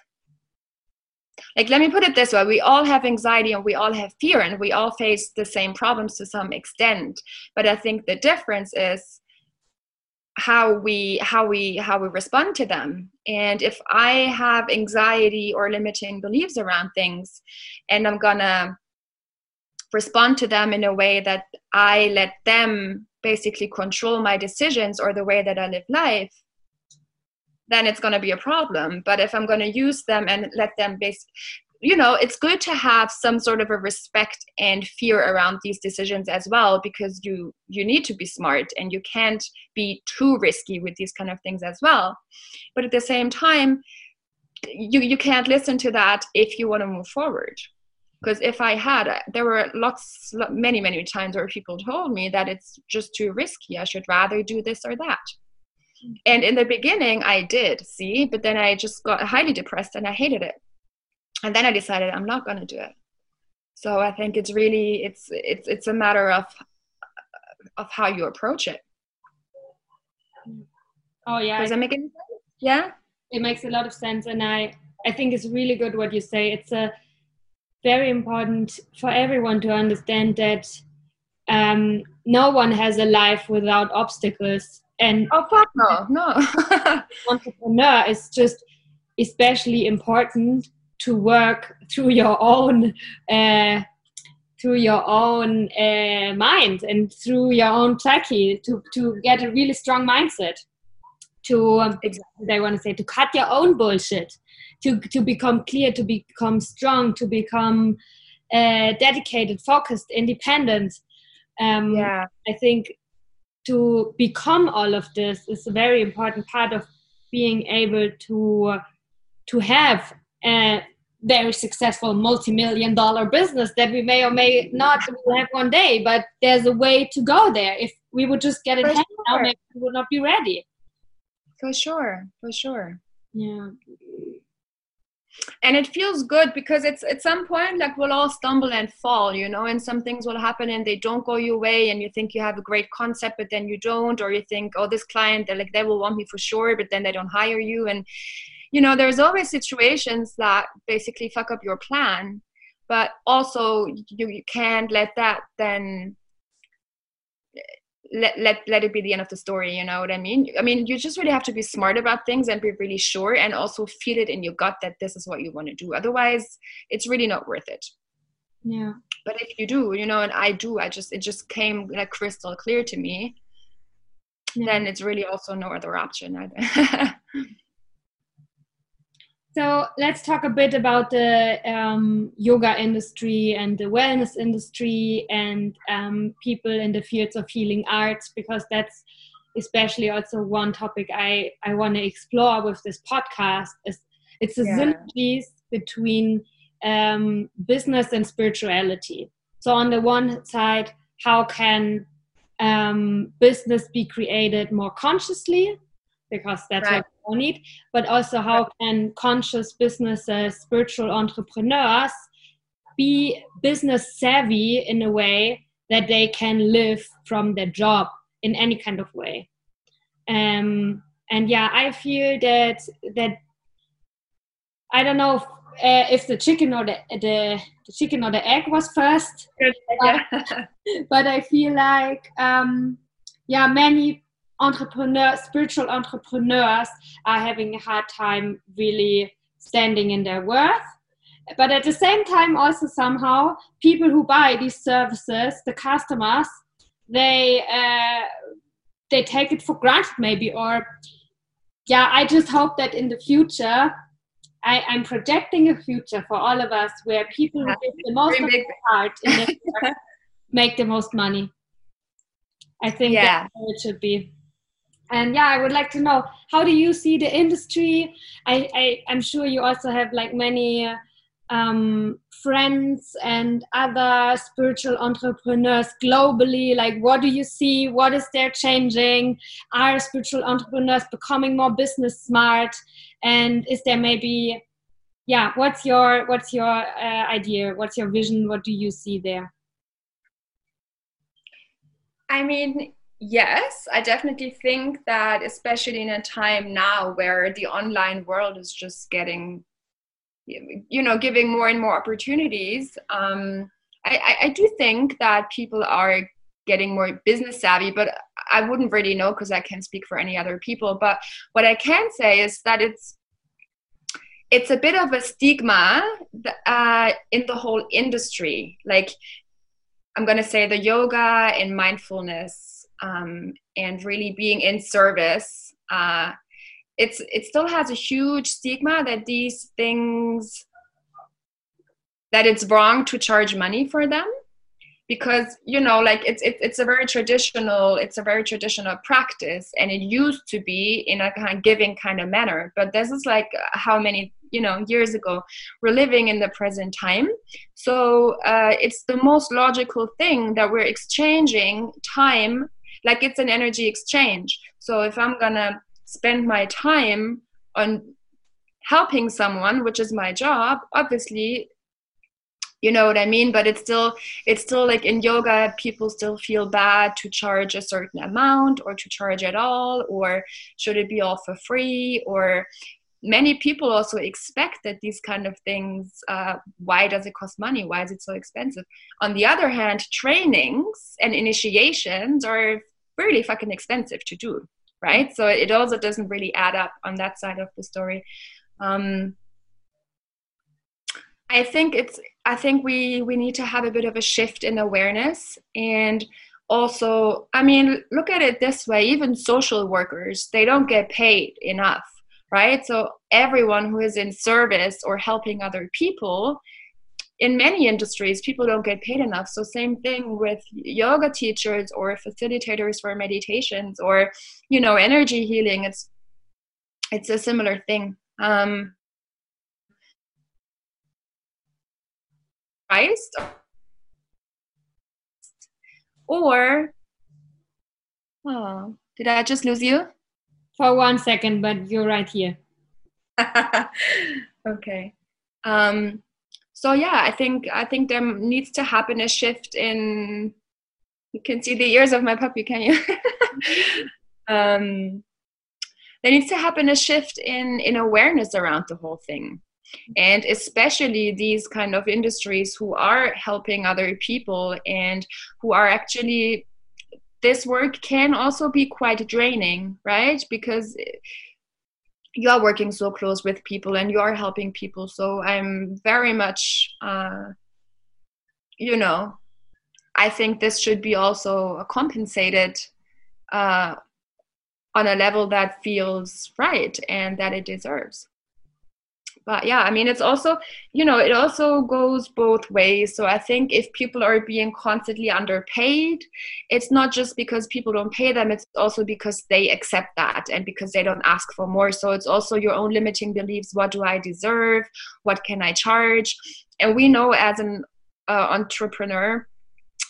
like let me put it this way. We all have anxiety and we all have fear and we all face the same problems to some extent. But i think the difference is how we how we how we respond to them. And if i have anxiety or limiting beliefs around things and i'm gonna respond to them in a way that i let them basically control my decisions or the way that i live life then it's going to be a problem. But if i'm going to use them and let them base you know it's good to have some sort of a respect and fear around these decisions as well because you you need to be smart and you can't be too risky with these kind of things as well. But at the same time you you can't listen to that if you want to move forward. Because if i had there were lots many many times where people told me that it's just too risky i should rather do this or that. And in the beginning i did see but then i just got highly depressed and i hated it and then i decided i'm not going to do it. So i think it's really it's it's it's a matter of of how you approach it. Oh yeah. Does that make any sense? Yeah? It makes a lot of sense. And i i think it's really good what you say. It's a very important for everyone to understand that um, no one has a life without obstacles. And oh fuck no no. [laughs] entrepreneur is just especially important to work through your own uh, through your own uh, mind and through your own psyche to to get a really strong mindset to um, exactly I want to say to cut your own bullshit to to become clear to become strong to become uh, dedicated focused independent. Um, yeah. I think to become all of this is a very important part of being able to to have a very successful multi-million dollar business that we may or may not have one day but there's a way to go there. If we would just get it sure. now maybe we would not be ready. For sure for sure. Yeah. And it feels good because it's at some point like we'll all stumble and fall you know and some things will happen and they don't go your way and you think you have a great concept but then you don't or you think oh this client they like they will want me for sure but then they don't hire you. And you know there's always situations that basically fuck up your plan but also you, you can't let that then let, let let it be the end of the story you know what i mean? I mean you just really have to be smart about things and be really sure and also feel it in your gut that this is what you want to do otherwise it's really not worth it. Yeah. But if you do you know and i do i just it just came like crystal clear to me yeah. then it's really also no other option either [laughs] So let's talk a bit about the um, yoga industry and the wellness industry and um, people in the fields of healing arts, because that's especially also one topic I, I want to explore with this podcast. Is it's the yeah. synergies between um, business and spirituality. So on the one side, how can um, business be created more consciously because that's right. what we need, but also how can conscious businesses, spiritual entrepreneurs be business savvy in a way that they can live from their job in any kind of way. Um, and yeah, I feel that that I don't know if, uh, if the chicken or the, the, the chicken or the egg was first, but, [laughs] but I feel like um, yeah, many entrepreneurs, spiritual entrepreneurs are having a hard time really standing in their worth. But at the same time, also somehow, people who buy these services, the customers, they uh, they take it for granted, maybe, or yeah. I just hope that in the future, I, am projecting a future for all of us where people who give the most of heart [laughs] make the most money. I think yeah. that's how it should be and yeah i would like to know how do you see the industry? I, I am sure you also have like many um, friends and other spiritual entrepreneurs globally. Like what do you see? What is there changing? Are spiritual entrepreneurs becoming more business smart? And is there maybe yeah what's your what's your uh, idea? What's your vision? What do you see there? I mean yes i definitely think that especially in a time now where the online world is just getting you know giving more and more opportunities um, I, I do think that people are getting more business savvy but i wouldn't really know because i can't speak for any other people. But what i can say is that it's it's a bit of a stigma uh, in the whole industry. Like i'm going to say the yoga and mindfulness um, and really being in service uh, it's it still has a huge stigma that these things that it's wrong to charge money for them because you know like it's it, it's a very traditional it's a very traditional practice and it used to be in a kind of giving kind of manner. But this is like how many you know years ago we're living in the present time. So uh, it's the most logical thing that we're exchanging time like it's an energy exchange. So if i'm gonna spend my time on helping someone which is my job obviously you know what i mean? But it's still it's still like in yoga people still feel bad to charge a certain amount or to charge at all or should it be all for free or many people also expect that these kind of things uh, why does it cost money? Why is it so expensive? On the other hand trainings and initiations are really fucking expensive to do right? So it also doesn't really add up on that side of the story. Um, I think it's I think we we need to have a bit of a shift in awareness and also I mean look at it this way even social workers they don't get paid enough right? So everyone who is in service or helping other people in many industries people don't get paid enough. So same thing with yoga teachers or facilitators for meditations or you know energy healing. It's it's a similar thing. Um Christ or oh did i just lose you for one second but you're right here. [laughs] Okay. Um so yeah i think i think there needs to happen a shift in you can see the ears of my puppy can you? [laughs] Um there needs to happen a shift in in awareness around the whole thing. And especially these kind of industries who are helping other people and who are actually this work can also be quite draining right? Because you are working so close with people and you are helping people. So i'm very much uh, you know i think this should be also compensated uh, on a level that feels right and that it deserves but yeah i mean it's also you know it also goes both ways. So i think if people are being constantly underpaid it's not just because people don't pay them it's also because they accept that and because they don't ask for more. So it's also your own limiting beliefs. What do i deserve? What can i charge? And we know as an uh, entrepreneur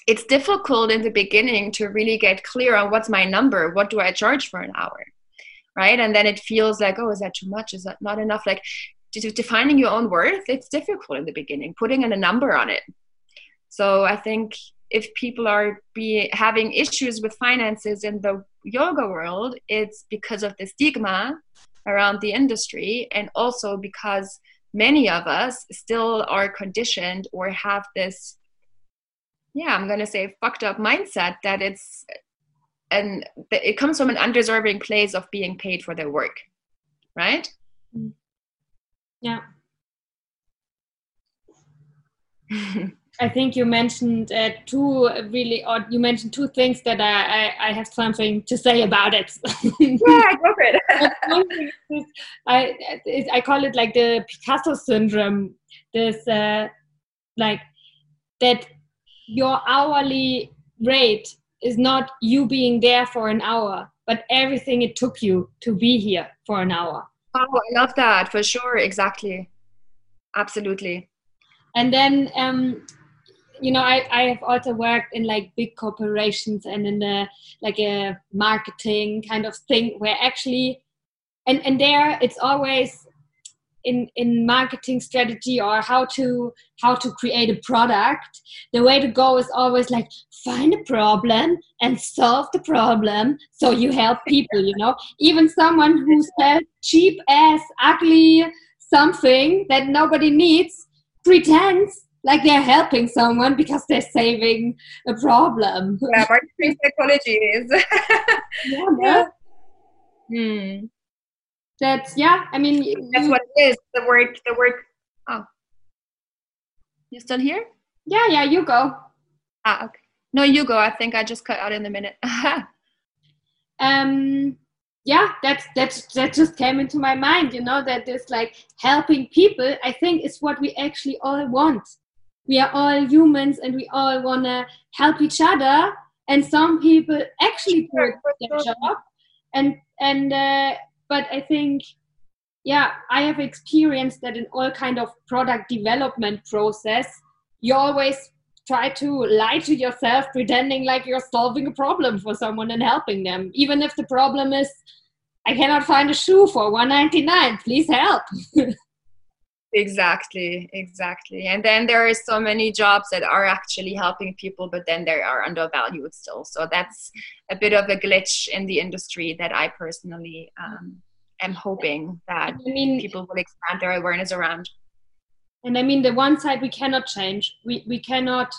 it's difficult in the beginning to really get clear on what's my number. What do i charge for an hour? Right? And then it feels like oh is that too much? Is that not enough? Like defining your own worth it's difficult in the beginning putting in a number on it so i think if people are be having issues with finances in the yoga world it's because of the stigma around the industry and also because many of us still are conditioned or have this yeah i'm going to say fucked up mindset that it's and it comes from an undeserving place of being paid for their work right mm. Yeah. [laughs] I think you mentioned uh, two really odd. You mentioned two things that I, I, I have something to say about it. [laughs] yeah, go for it. [laughs] I I call it like the Picasso syndrome. This uh, like that your hourly rate is not you being there for an hour, but everything it took you to be here for an hour. Oh, I love that for sure. Exactly. Absolutely. And then, um, you know, I, I have also worked in like big corporations and in the like a marketing kind of thing where actually, and, and there it's always in in marketing strategy or how to how to create a product the way to go is always like find a problem and solve the problem so you help people you know? Even someone who sells cheap ass ugly something that nobody needs pretends like they're helping someone because they're saving a problem. Yeah marketing psychology is. [laughs] Yeah, yeah. Hmm that's yeah i mean that's what it is the work the work oh. You still here? Yeah yeah you go. Ah okay. No you go. I think i just cut out in a minute. [laughs] Um yeah that's that's that just came into my mind you know that this like helping people i think is what we actually all want. We are all humans and we all want to help each other and some people actually do their job. And and uh, but i think yeah i have experienced that in all kind of product development process you always try to lie to yourself pretending like you're solving a problem for someone and helping them even if the problem is i cannot find a shoe for 199 please help [laughs] exactly exactly. And then there are so many jobs that are actually helping people but then they are undervalued still. So that's a bit of a glitch in the industry that i personally um, am hoping that I mean, people will expand their awareness around. And i mean the one side we cannot change we we cannot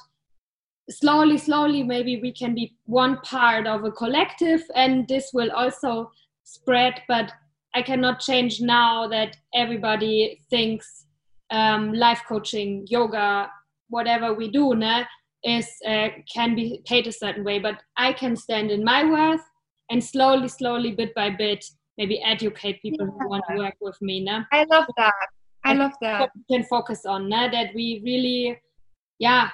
slowly slowly maybe we can be one part of a collective and this will also spread but i cannot change now that everybody thinks um, life coaching yoga whatever we do nah, is uh, can be paid a certain way but i can stand in my worth and slowly slowly bit by bit maybe educate people yeah. who want to work with me nah. i love that I love that. We can focus on nah, that we really, yeah,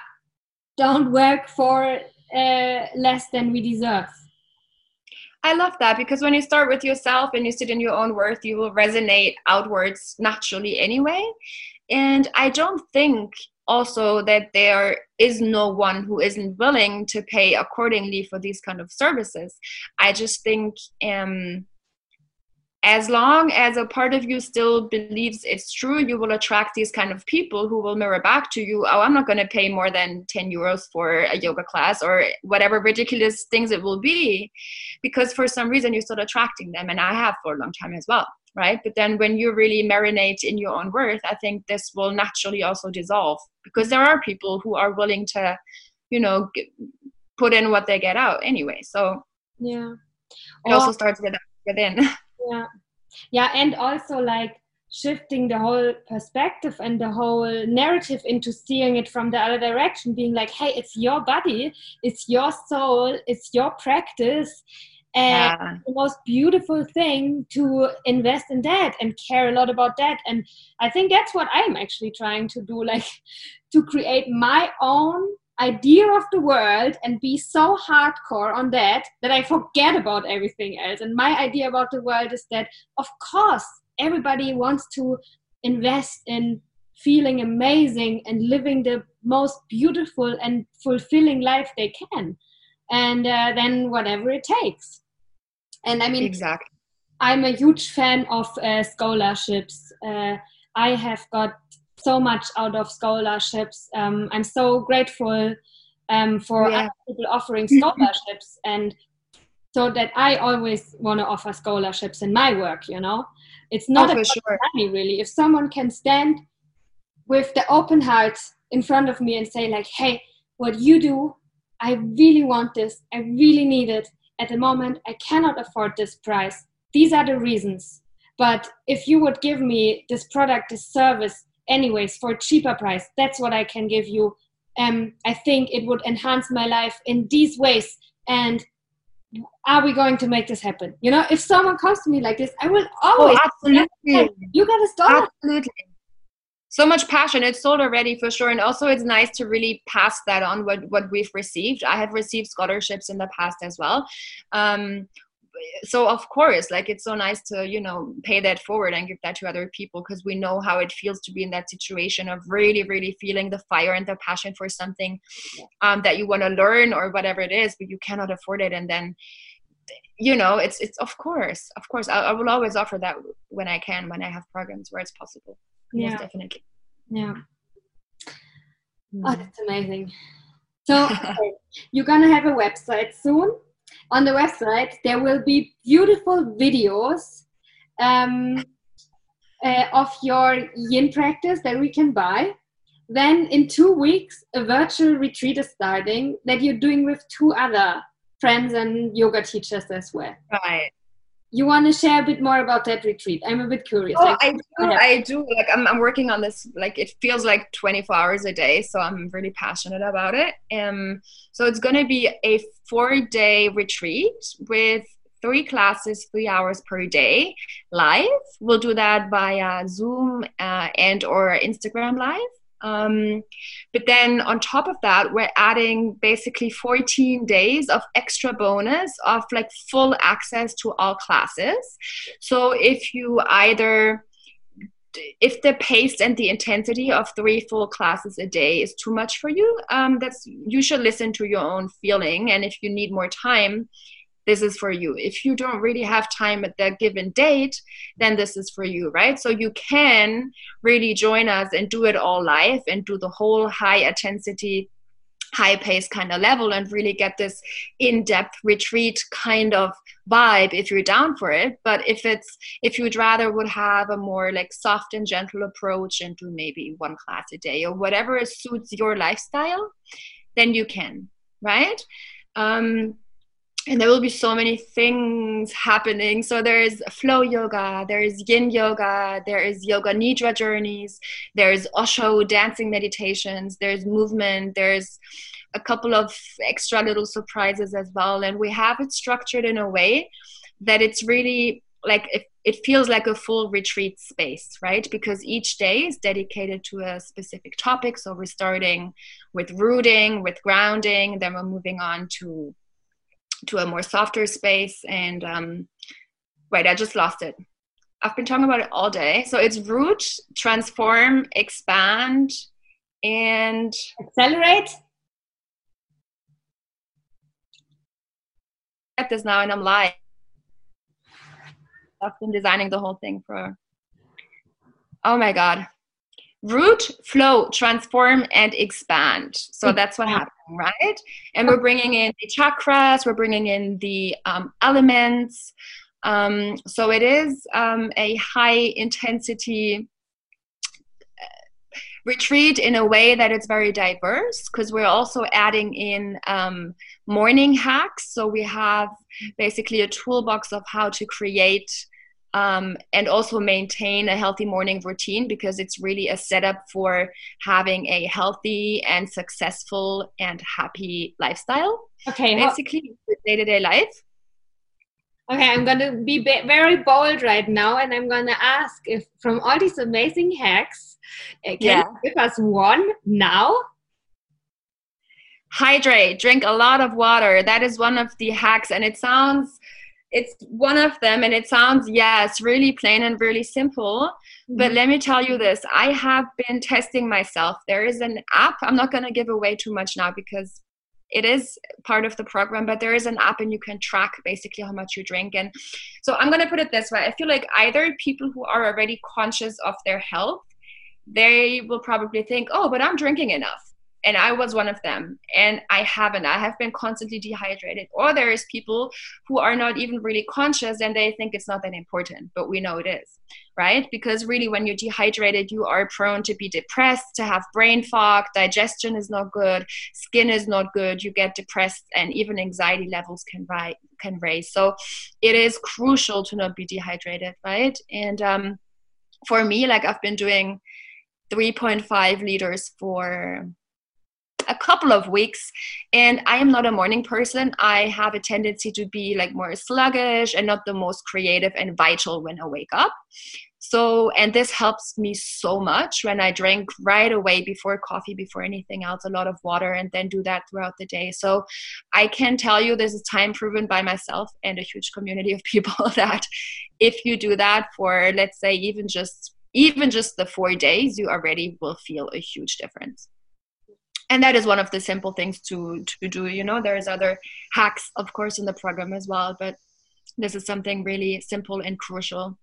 don't work for uh, less than we deserve. I love that because when you start with yourself and you sit in your own worth, you will resonate outwards naturally anyway. And I don't think also that there is no one who isn't willing to pay accordingly for these kind of services. I just think um, as long as a part of you still believes it's true, you will attract these kind of people who will mirror back to you, oh, I'm not going to pay more than 10 euros for a yoga class or whatever ridiculous things it will be, because for some reason you're still attracting them. And I have for a long time as well, right? But then when you really marinate in your own worth, I think this will naturally also dissolve because there are people who are willing to, you know, put in what they get out anyway. So, yeah. It also starts with within. [laughs] yeah yeah and also like shifting the whole perspective and the whole narrative into seeing it from the other direction being like hey it's your body it's your soul it's your practice and yeah. the most beautiful thing to invest in that and care a lot about that and i think that's what i'm actually trying to do like [laughs] to create my own idea of the world and be so hardcore on that that I forget about everything else. And my idea about the world is that, of course, everybody wants to invest in feeling amazing and living the most beautiful and fulfilling life they can. And uh, then whatever it takes. And I mean, exactly. I'm a huge fan of uh, scholarships. Uh, I have got so much out of scholarships. Um, I'm so grateful um, for yeah. people offering scholarships [laughs] and so that I always want to offer scholarships in my work, you know. It's not oh, about sure. money really. If someone can stand with the open heart in front of me and say like, hey, what you do, I really want this, I really need it. At the moment, I cannot afford this price. These are the reasons. But if you would give me this product, this service, anyways for a cheaper price. That's what i can give you. Um, i think it would enhance my life in these ways. And are we going to make this happen? You know if someone comes to me like this i will oh, always oh, absolutely you gotta stop absolutely. So much passion. It's sold already for sure. And also it's nice to really pass that on what what we've received. I have received scholarships in the past as well. Um, so of course like it's so nice to you know pay that forward and give that to other people because we know how it feels to be in that situation of really really feeling the fire and the passion for something um, that you want to learn or whatever it is but you cannot afford it. And then you know it's it's of course of course I, I will always offer that when i can when i have programs where it's possible. Yeah. Most definitely. Yeah. Oh that's amazing. So [laughs] you're gonna have a website soon on the website there will be beautiful videos um, uh, of your yin practice that we can buy. Then in two weeks a virtual retreat is starting that you're doing with two other friends and yoga teachers as well. Right you want to share a bit more about that retreat? I'm a bit curious oh, like, i do i do. Like I'm, I'm working on this like it feels like 24 hours a day so i'm really passionate about it. Um so it's going to be a four day retreat with three classes three hours per day live. We'll do that via zoom uh, and or instagram live Um, but then on top of that, we're adding basically 14 days of extra bonus of like full access to all classes. So if you either if the pace and the intensity of three full classes a day is too much for you, um, that's you should listen to your own feeling. And if you need more time, this is for you. If you don't really have time at that given date, then this is for you, right? So you can really join us and do it all live and do the whole high intensity high pace kind of level and really get this in-depth retreat kind of vibe if you're down for it but if it's if you'd rather would have a more like soft and gentle approach and do maybe one class a day or whatever suits your lifestyle then you can right um and there will be so many things happening. So there is flow yoga there is yin yoga there is yoga nidra journeys there's osho dancing meditations there's movement there's a couple of extra little surprises as well. And we have it structured in a way that it's really like it, it feels like a full retreat space right? Because each day is dedicated to a specific topic. So we're starting with rooting with grounding then we're moving on to to a more softer space and um, wait i just lost it. I've been talking about it all day. So it's root transform expand and accelerate. At this now and i'm live. I've been designing the whole thing for oh my god root flow transform and expand. So that's what happened right? And we're bringing in the chakras we're bringing in the um, elements. Um, so it is um, a high intensity uh, retreat in a way that it's very diverse because we're also adding in um, morning hacks. So we have basically a toolbox of how to create um, and also maintain a healthy morning routine because it's really a setup for having a healthy and successful and happy lifestyle. Okay, basically day to day life. Okay, I'm going to be very bold right now, and I'm going to ask if from all these amazing hacks, uh, can yeah. you give us one now? Hydrate, drink a lot of water. That is one of the hacks, and it sounds it's one of them and it sounds yes really plain and really simple mm-hmm. but let me tell you this i have been testing myself there is an app i'm not going to give away too much now because it is part of the program but there is an app and you can track basically how much you drink and so i'm going to put it this way i feel like either people who are already conscious of their health they will probably think oh but i'm drinking enough and I was one of them. And I haven't. I have been constantly dehydrated. Or there's people who are not even really conscious and they think it's not that important, but we know it is, right? Because really, when you're dehydrated, you are prone to be depressed, to have brain fog, digestion is not good, skin is not good. You get depressed, and even anxiety levels can rise. Can raise. So it is crucial to not be dehydrated, right? And um, for me, like I've been doing 3.5 liters for a couple of weeks and i am not a morning person. I have a tendency to be like more sluggish and not the most creative and vital when i wake up. So and this helps me so much when i drink right away before coffee before anything else a lot of water and then do that throughout the day. So i can tell you this is time proven by myself and a huge community of [laughs] people that if you do that for let's say even just even just the four days you already will feel a huge difference and that is one of the simple things to to do you know there's other hacks of course in the program as well but this is something really simple and crucial.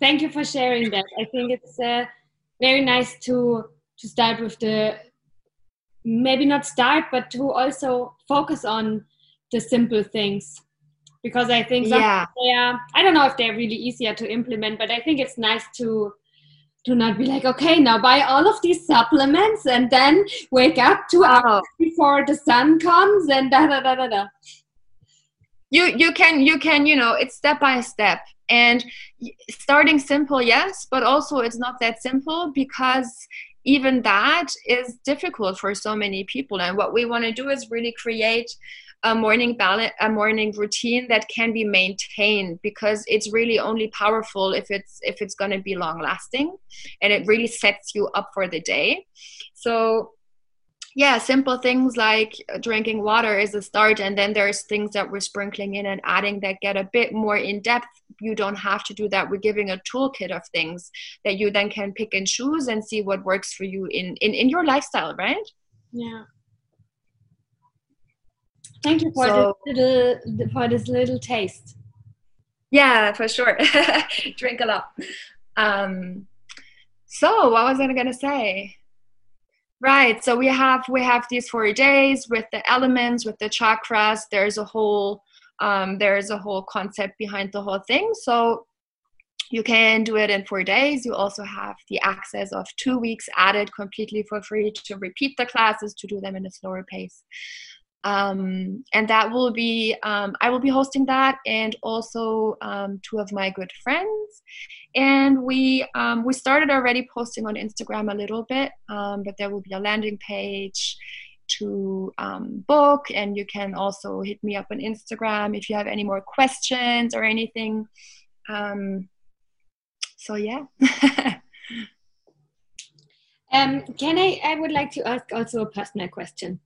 Thank you for sharing that. I think it's uh, very nice to to start with the maybe not start but to also focus on the simple things. Because i think yeah. they are i don't know if they're really easier to implement but i think it's nice to do not be like, okay, now buy all of these supplements and then wake up two oh. hours before the sun comes and da da da da da. You you can you can you know it's step by step and starting simple yes but also it's not that simple because even that is difficult for so many people and what we want to do is really create a morning balance a morning routine that can be maintained because it's really only powerful if it's if it's going to be long lasting and it really sets you up for the day. So yeah simple things like drinking water is a start and then there's things that we're sprinkling in and adding that get a bit more in depth. You don't have to do that. We're giving a toolkit of things that you then can pick and choose and see what works for you in in, in your lifestyle right? Yeah thank you for so, this little for this little taste yeah for sure [laughs] drink a lot um so what was i gonna say Right. So we have we have these four days with the elements, with the chakras. There's a whole um, there's a whole concept behind the whole thing. So you can do it in four days. You also have the access of two weeks added completely for free to repeat the classes to do them in a slower pace um, and that will be um, i will be hosting that and also um, two of my good friends and we um, we started already posting on instagram a little bit um, but there will be a landing page to um, book and you can also hit me up on instagram if you have any more questions or anything so yeah [laughs] can I? I would like to ask also a personal question.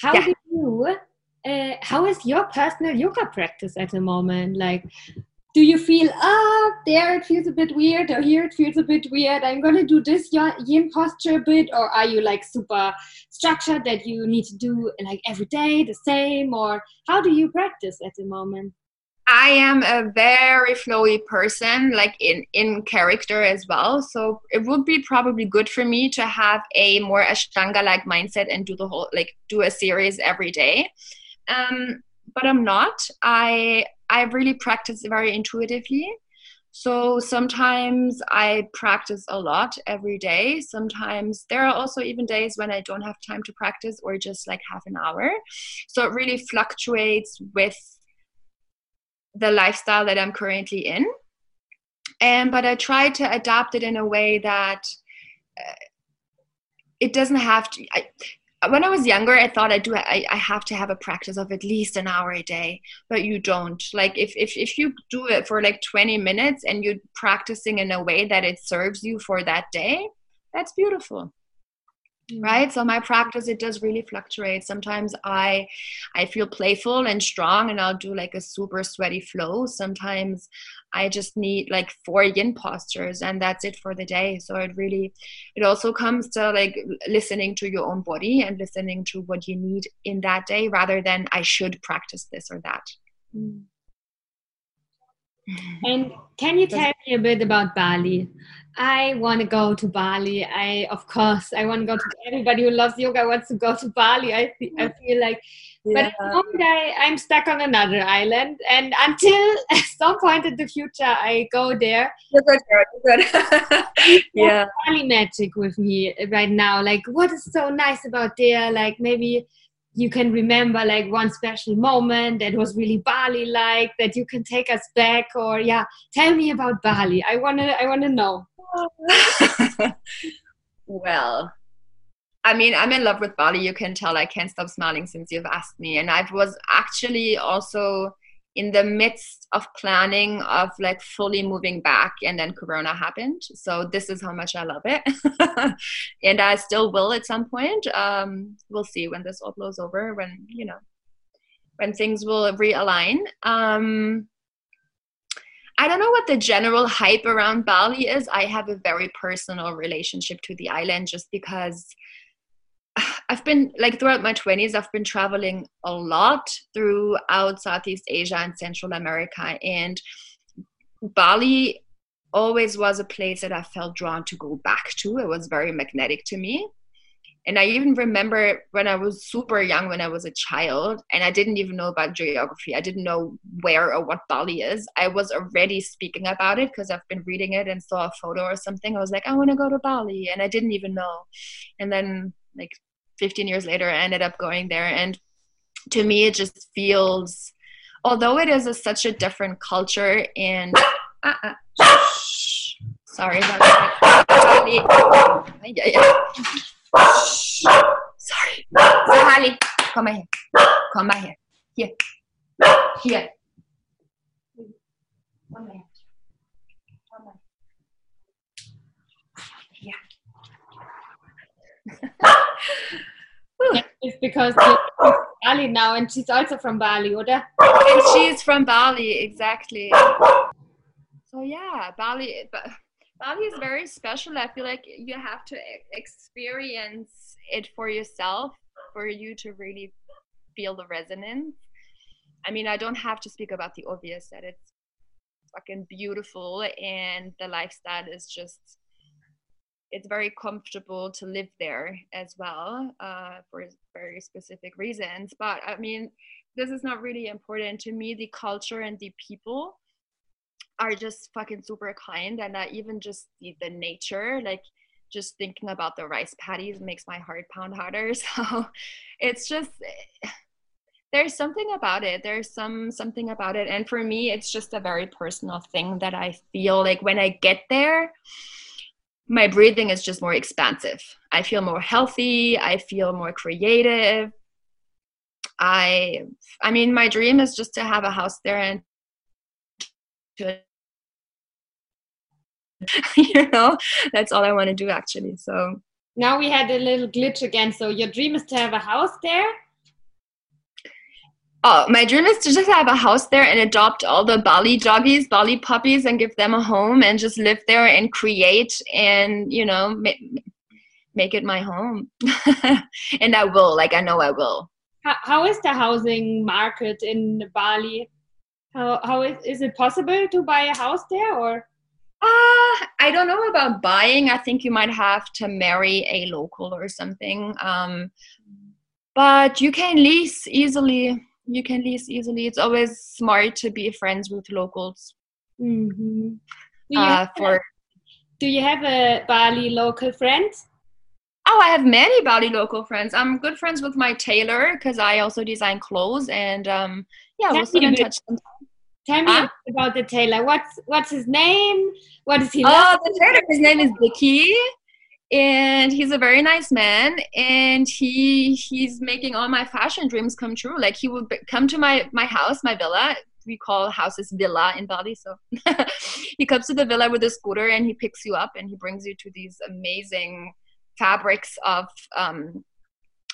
How yeah. do you? Uh, how is your personal yoga practice at the moment? Like, do you feel ah oh, there it feels a bit weird or here it feels a bit weird? I'm gonna do this yin posture a bit, or are you like super structured that you need to do like every day the same, or how do you practice at the moment? I am a very flowy person, like in in character as well. So it would be probably good for me to have a more Ashtanga like mindset and do the whole like do a series every day. Um, but I'm not. I I really practice very intuitively. So sometimes I practice a lot every day. Sometimes there are also even days when I don't have time to practice or just like half an hour. So it really fluctuates with the lifestyle that I'm currently in. And but I try to adapt it in a way that uh, it doesn't have to. I, when I was younger, I thought I do. I, I have to have a practice of at least an hour a day, but you don't. Like if if if you do it for like twenty minutes and you're practicing in a way that it serves you for that day, that's beautiful right? So my practice it does really fluctuate. Sometimes i i feel playful and strong and i'll do like a super sweaty flow. Sometimes i just need like four yin postures and that's it for the day. So it really it also comes to like listening to your own body and listening to what you need in that day rather than i should practice this or that. Mm. And can you tell me a bit about bali I want to go to Bali. I, of course, I want to go to everybody who loves yoga wants to go to Bali. I, I feel like, yeah. but at the moment I, I'm stuck on another island, and until [laughs] some point in the future I go there. You're good, you're good. [laughs] yeah, Bali magic with me right now. Like, what is so nice about there? Like, maybe you can remember like one special moment that was really Bali like that you can take us back or yeah tell me about Bali I want to I want to know [laughs] well I mean, I'm in love with Bali. You can tell I can't stop smiling since you've asked me. And I was actually also in the midst of planning of like fully moving back and then corona happened. So this is how much i love it. [laughs] And i still will at some point. Um, we'll see when this all blows over when you know when things will realign. Um, I don't know what the general hype around Bali is. I have a very personal relationship to the island just because I've been like throughout my 20s, I've been traveling a lot throughout Southeast Asia and Central America. And Bali always was a place that I felt drawn to go back to. It was very magnetic to me. And I even remember when I was super young, when I was a child, and I didn't even know about geography. I didn't know where or what Bali is. I was already speaking about it because I've been reading it and saw a photo or something. I was like, I want to go to Bali. And I didn't even know. And then, like, 15 years later, I ended up going there. And to me, it just feels, although it is a, such a different culture and. [laughs] Uh, uh, sorry about that. Sorry. So, Holly, come here. Come here. Here. Here. One minute. One minute. It's because from Bali now, and she's also from Bali, oder? And she's from Bali, exactly. So yeah, Bali. Ba- Bali is very special. I feel like you have to experience it for yourself for you to really feel the resonance. I mean, I don't have to speak about the obvious that it's fucking beautiful and the lifestyle is just it's very comfortable to live there as well uh, for very specific reasons. But I mean, this is not really important to me. The culture and the people are just fucking super kind, and uh, even just the, the nature, like just thinking about the rice paddies makes my heart pound harder. [laughs] So it's just there's something about it there's some something about it and for me it's just a very personal thing that i feel like when i get there my breathing is just more expansive i feel more healthy i feel more creative i i mean my dream is just to have a house there and to [laughs] you know that's all i want to do actually so Now we had a little glitch again. So your dream is to have a house there. Oh, my dream is to just have a house there and adopt all the Bali doggies, Bali puppies, and give them a home and just live there and create and, you know, ma- make it my home. [laughs] and I will, like, I know I will. How, how is the housing market in Bali? How, how is, is it possible to buy a house there or? Uh, I don't know about buying. I think you might have to marry a local or something. Um, but you can lease easily. You can lease easily. It's always smart to be friends with locals. Mm-hmm. Do, you Uh, have, for do you have a Bali local friend? Oh, I have many Bali local friends. I'm good friends with my tailor because I also design clothes, and um, yeah, Tell we'll stay in bit. touch. sometime. Tell me Huh? about the tailor. What's what's his name? What is he Oh, like? the tailor. His name is Dicky, and he's a very nice man. And he he's making all my fashion dreams come true. Like he would come to my my house, my villa. We call houses villa in Bali. So [laughs] he comes to the villa with a scooter, and he picks you up, and he brings you to these amazing fabrics of um,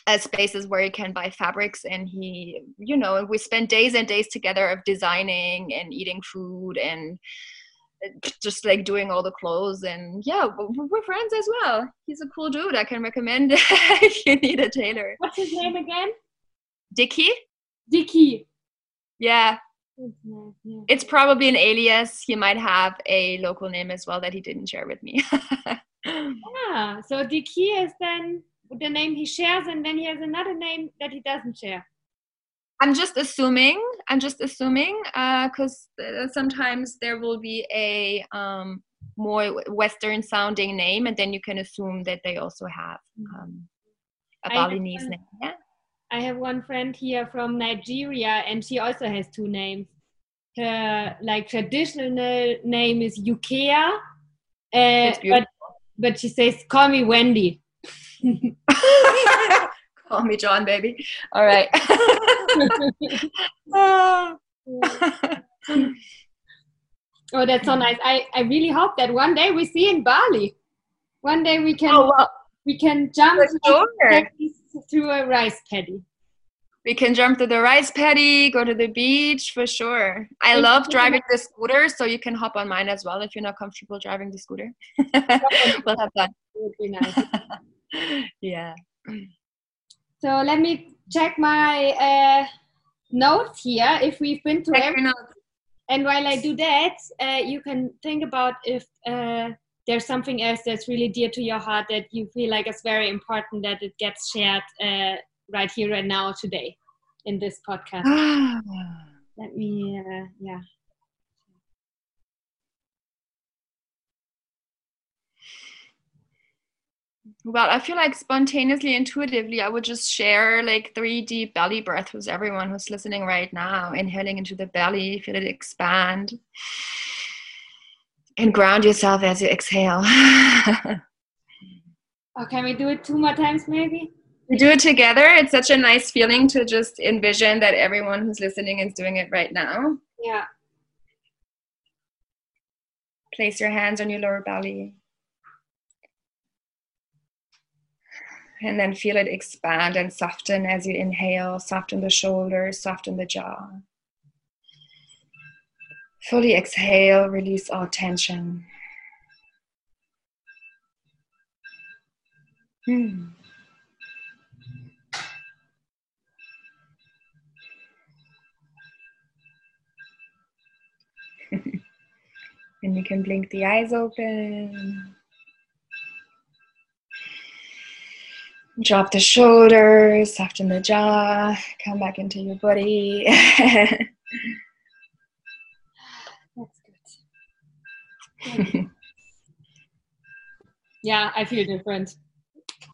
uh, spaces where you can buy fabrics and he you know we spend days and days together of designing and eating food and just like doing all the clothes and yeah we're friends as well he's a cool dude i can recommend [laughs] if you need a tailor What's his name again? dicky Dicky. yeah yeah. it's probably an alias he might have a local name as well that he didn't share with me [laughs] Ah, so Dicky is then the name he shares, and then he has another name that he doesn't share. I'm just assuming. I'm just assuming because uh, sometimes there will be a um, more Western sounding name, and then you can assume that they also have um, a I have Balinese one- name. Yeah. I have one friend here from Nigeria, and she also has two names. Her like traditional name is Yukea, uh, but but she says, "Call me Wendy." [laughs] [laughs] Call me John, baby. All right. [laughs] Oh, that's so nice. I, I really hope that one day we see in Bali. One day we can oh well, we can jump sure. through a rice paddy. We can jump to the rice paddy, go to the beach for sure. I Thank love driving the scooter, so you can hop on mine as well if you're not comfortable driving the scooter. [laughs] we'll have fun. It would be nice. [laughs] yeah. So let me check my uh, notes here. If we've been to Check every, your notes. and while I do that, uh, you can think about if uh, there's something else that's really dear to your heart that you feel like it's very important that it gets shared uh, right here right now today in this podcast. [gasps] Let me, uh, yeah. Well, I feel like spontaneously, intuitively, I would just share like three deep belly breaths with everyone who's listening right now. Inhaling into the belly, feel it expand. And ground yourself as you exhale. [laughs] Oh, can we do it two more times maybe? we do it together. It's such a nice feeling to just envision that everyone who's listening is doing it right now. Yeah. Place your hands on your lower belly. And then feel it expand and soften as you inhale. Soften the shoulders, soften the jaw. Fully exhale, release all tension. Hmm. [laughs] and you can blink the eyes open. Drop the shoulders, soften the jaw, come back into your body. That's [laughs] good. yeah, I feel different.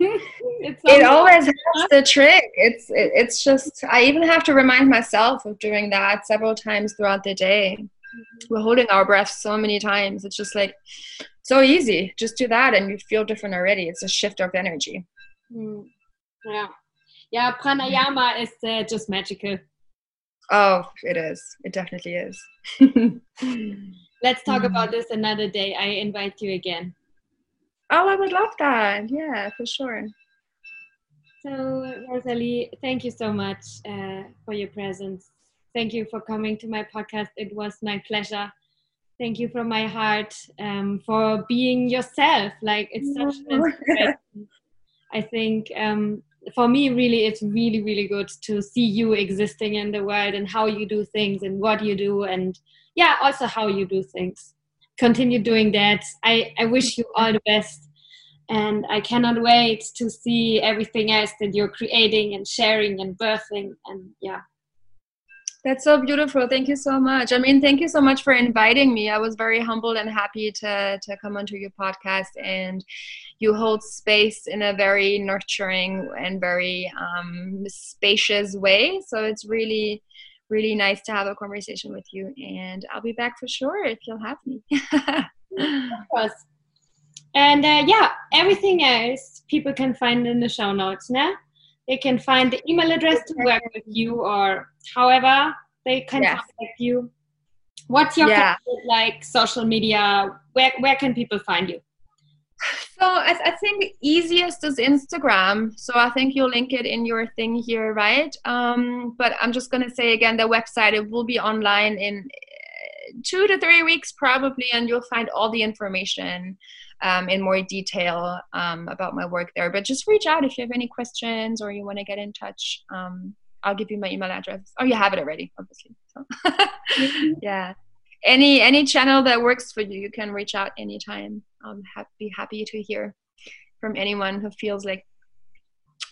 it always has the trick. It's it, it's just I even have to remind myself of doing that several times throughout the day. Mm-hmm. We're holding our breath so many times. It's just like so easy. Just do that and you feel different already. It's a shift of energy. Mm. Yeah. Yeah, pranayama is uh, just magical. Oh, it is. It definitely is. [laughs] Let's talk mm. about this another day. I invite you again. Oh, I would love that. Yeah, for sure. So, Rosalie, thank you so much uh, for your presence. Thank you for coming to my podcast. It was my pleasure. Thank you from my heart um, for being yourself. Like, it's such an inspiration. [laughs] I think um, for me, really, it's really, really good to see you existing in the world and how you do things and what you do, and yeah, also how you do things. Continue doing that. I, I wish you all the best. And I cannot wait to see everything else that you're creating and sharing and birthing. And yeah, that's so beautiful. Thank you so much. I mean, thank you so much for inviting me. I was very humbled and happy to to come onto your podcast, and you hold space in a very nurturing and very um, spacious way. So it's really, really nice to have a conversation with you. And I'll be back for sure if you'll have me. [laughs] of course. And uh, yeah, everything else people can find in the show notes. Now they can find the email address to work with you or however they can yes. contact you. What's your yeah. like social media? Where, where can people find you? So I, I, think easiest is instagram. So i think you'll link it in your thing here right? Um, but i'm just going to say again the website it will be online in uh, two to three weeks probably and you'll find all the information um, in more detail um, about my work there. But just reach out if you have any questions or you want to get in touch. Um, I'll give you my email address. Oh, you have it already, obviously. So. [laughs] yeah. Any any channel that works for you, you can reach out anytime. I'm happy happy to hear from anyone who feels like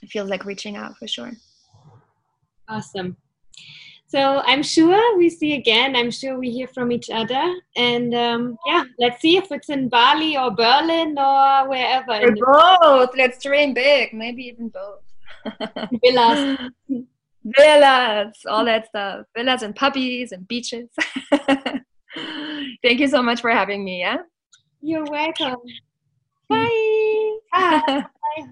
feels like reaching out for sure. Awesome. So I'm sure we see again. I'm sure we hear from each other. And um, yeah, let's see if it's in Bali or Berlin or wherever. Or both. Let's dream big. Maybe even both. [laughs] Villas. Villas, all that stuff. Villas and puppies and beaches. [laughs] Thank you so much for having me. Yeah. You're welcome. [laughs] Bye. Bye. Bye.